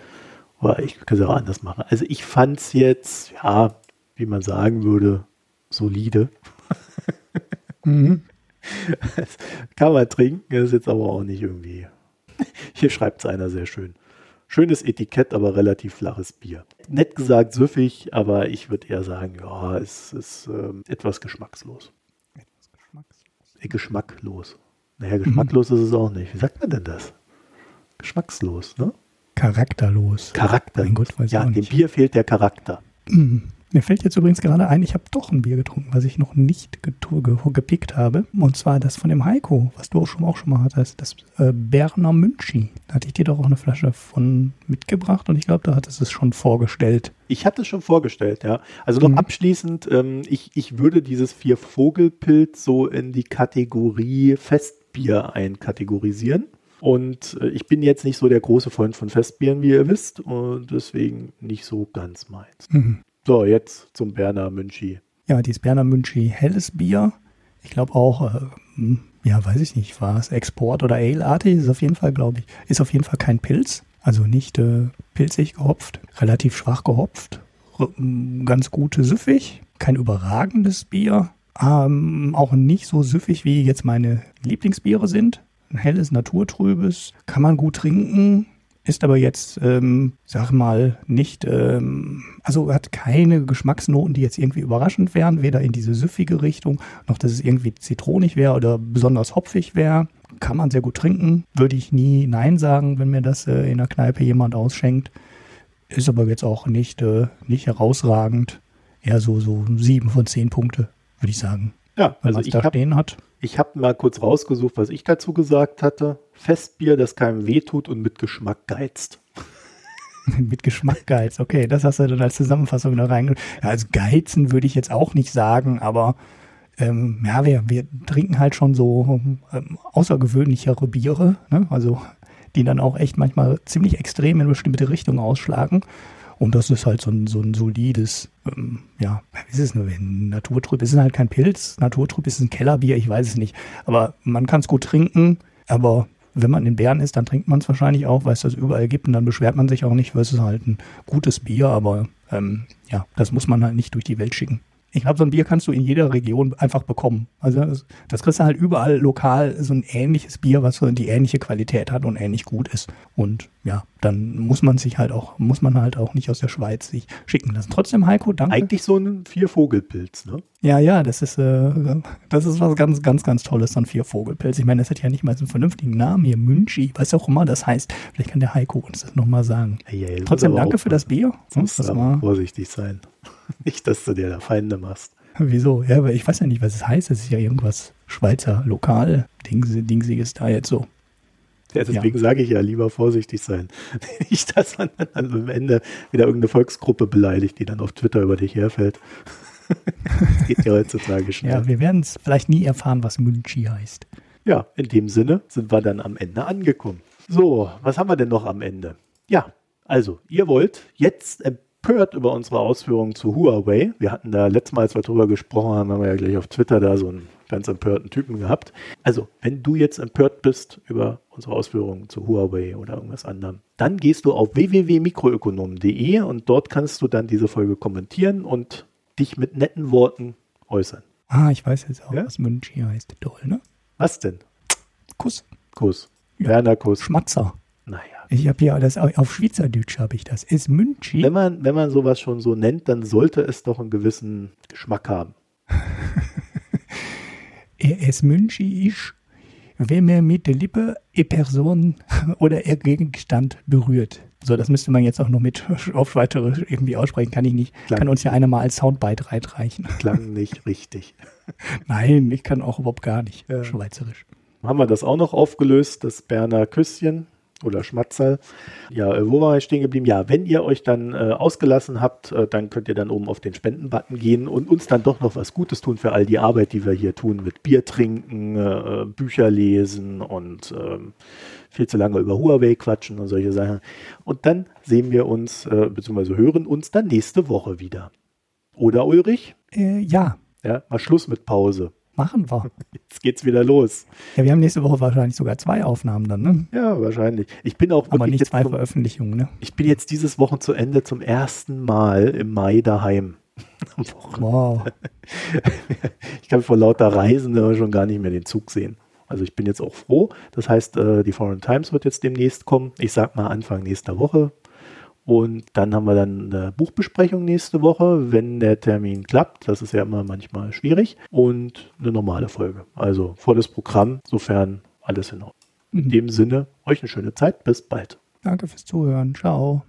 weil ich kann es auch anders machen. Also ich fand es jetzt, ja, wie man sagen würde, solide. mhm. kann man trinken, ist jetzt aber auch nicht irgendwie. Hier schreibt es einer sehr schön. Schönes Etikett, aber relativ flaches Bier. Nett gesagt süffig, aber ich würde eher sagen, ja, es ist ähm, etwas geschmackslos. Etwas geschmackslos. Äh, geschmacklos. Naja, geschmacklos mhm. ist es auch nicht. Wie sagt man denn das? Geschmackslos, ne? Charakterlos. Charakter. Mein Gott, weiß ja, dem Bier fehlt der Charakter. Mhm. Mir fällt jetzt übrigens gerade ein, ich habe doch ein Bier getrunken, was ich noch nicht gepickt habe. Und zwar das von dem Heiko, was du auch schon, auch schon mal hattest, das äh, Berner Münchi. Da hatte ich dir doch auch eine Flasche von mitgebracht und ich glaube, da hattest du es schon vorgestellt. Ich hatte es schon vorgestellt, ja. Also noch mhm. abschließend, ähm, ich, ich würde dieses Vier Vogelpilz so in die Kategorie Festbier einkategorisieren. Und äh, ich bin jetzt nicht so der große Freund von Festbieren, wie ihr wisst, und deswegen nicht so ganz meins. Mhm. So, jetzt zum Berner Münchi. Ja, dieses Berner Münchi helles Bier. Ich glaube auch, äh, hm, ja, weiß ich nicht, war es Export oder Ale-artig, ist auf jeden Fall, glaube ich, ist auf jeden Fall kein Pilz. Also nicht äh, pilzig gehopft, relativ schwach gehopft, hm, ganz gute süffig, kein überragendes Bier, ähm, auch nicht so süffig wie jetzt meine Lieblingsbiere sind. Ein helles, naturtrübes, kann man gut trinken, ist aber jetzt, ähm, sag mal, nicht, ähm, also hat keine Geschmacksnoten, die jetzt irgendwie überraschend wären, weder in diese süffige Richtung, noch dass es irgendwie zitronig wäre oder besonders hopfig wäre. Kann man sehr gut trinken, würde ich nie Nein sagen, wenn mir das äh, in der Kneipe jemand ausschenkt. Ist aber jetzt auch nicht, äh, nicht herausragend. Eher so, so sieben von zehn Punkte, würde ich sagen. Ja, Wenn also man es da habe stehen hat. Ich hab mal kurz rausgesucht, was ich dazu gesagt hatte. Festbier, das keinem wehtut und mit Geschmack geizt. Mit Geschmack geiz. Okay, das hast du dann als Zusammenfassung da reingenommen. Ja, also geizen würde ich jetzt auch nicht sagen, aber ähm, ja, wir, wir trinken halt schon so ähm, außergewöhnlichere Biere, ne? also die dann auch echt manchmal ziemlich extrem in bestimmte Richtung ausschlagen. Und das ist halt so ein, so ein solides, ähm, ja, ist es nur, wenn Naturtrüb, es ist halt kein Pilz, Naturtrüb ist ein Kellerbier, ich weiß es nicht. Aber man kann es gut trinken, aber wenn man in Bern ist, dann trinkt man es wahrscheinlich auch, weil es das überall gibt und dann beschwert man sich auch nicht, weil es ist halt ein gutes Bier, aber ähm, ja, das muss man halt nicht durch die Welt schicken. Ich glaube, so ein Bier kannst du in jeder Region einfach bekommen. Also das, das kriegst du halt überall lokal so ein ähnliches Bier, was so die ähnliche Qualität hat und ähnlich gut ist. Und ja, dann muss man sich halt auch, muss man halt auch nicht aus der Schweiz sich schicken lassen. Trotzdem, Heiko, danke. Eigentlich so ein Viervogelpilz, ne? Ja, ja, das ist, äh, das ist was ganz, ganz, ganz Tolles, so ein Viervogelpilz. Ich meine, das hat ja nicht mal so einen vernünftigen Namen hier, Münchi, was auch immer das heißt. Vielleicht kann der Heiko uns das nochmal sagen. Hey, das Trotzdem muss danke für das Bier. Du musst Das war, vorsichtig sein. Nicht, dass du dir da Feinde machst. wieso? Ja, aber ich weiß ja nicht, was es heißt. Es ist ja irgendwas Schweizer Lokal, Dingsi, Dingsiges da jetzt so. Ja, deswegen sage ich ja, lieber vorsichtig sein. Nicht, dass man dann am Ende wieder irgendeine Volksgruppe beleidigt, die dann auf Twitter über dich herfällt. Das geht ja heutzutage schnell. Ja, wir werden es vielleicht nie erfahren, was Münchi heißt. Ja, in dem Sinne sind wir dann am Ende angekommen. So, was haben wir denn noch am Ende? Ja, also, ihr wollt jetzt empört über unsere Ausführungen zu Huawei. Wir hatten da letztes Mal, als wir drüber gesprochen haben, haben wir ja gleich auf Twitter da so einen ganz empörten Typen gehabt. Also, wenn du jetzt empört bist über unsere Ausführungen zu Huawei oder irgendwas anderem, dann gehst du auf www.mikroökonomen.de und dort kannst du dann diese Folge kommentieren und dich mit netten Worten äußern. Ah, ich weiß jetzt auch, Ja? was Münchi heißt. Toll, ne? Was denn? Kuss. Kuss. Ja. Werner Kuss. Schmatzer. Naja. Ich habe ja das auf Schweizerdeutsch habe ich das. Ist Münchi. Wenn man, wenn man sowas schon so nennt, dann sollte es doch einen gewissen Geschmack haben. Ist Münchi ist, wenn man mit der Lippe eine Person oder ihr Gegenstand berührt. So, das müsste man jetzt auch noch mit auf Schweizerisch irgendwie aussprechen, kann ich nicht. Klar. Kann uns ja einer mal als Soundbite reinreichen. Klang nicht richtig. Nein, ich kann auch überhaupt gar nicht Ja. Schweizerisch. Haben wir das auch noch aufgelöst, das Berner Küsschen oder Schmatzerl. Ja, äh, wo waren wir stehen geblieben? Ja, wenn ihr euch dann äh, ausgelassen habt, äh, dann könnt ihr dann oben auf den Spenden-Button gehen und uns dann doch noch was Gutes tun für all die Arbeit, die wir hier tun mit Bier trinken, äh, Bücher lesen und ähm, viel zu lange über Huawei quatschen und solche Sachen. Und dann sehen wir uns, äh, beziehungsweise hören uns dann nächste Woche wieder. Oder Ulrich? Äh, ja, Ja, mal Schluss mit Pause. Machen wir. Jetzt geht's wieder los. Ja, wir haben nächste Woche wahrscheinlich sogar zwei Aufnahmen dann, ne? Ja, wahrscheinlich. Ich bin auch Aber nicht zwei zum, Veröffentlichungen, ne? ich bin jetzt dieses Wochenende zum ersten Mal im Mai daheim. Wow. Ich kann vor lauter Reisen schon gar nicht mehr den Zug sehen. Also ich bin jetzt auch froh. Das heißt, äh, die Foreign Times wird jetzt demnächst kommen. Ich sag mal Anfang nächster Woche. Und dann haben wir dann eine Buchbesprechung nächste Woche, wenn der Termin klappt. Das ist ja immer manchmal schwierig. Und eine normale Folge. Also vor das Programm, sofern alles in Ordnung. In Mhm. dem Sinne, euch eine schöne Zeit. Bis bald. Danke fürs Zuhören. Ciao.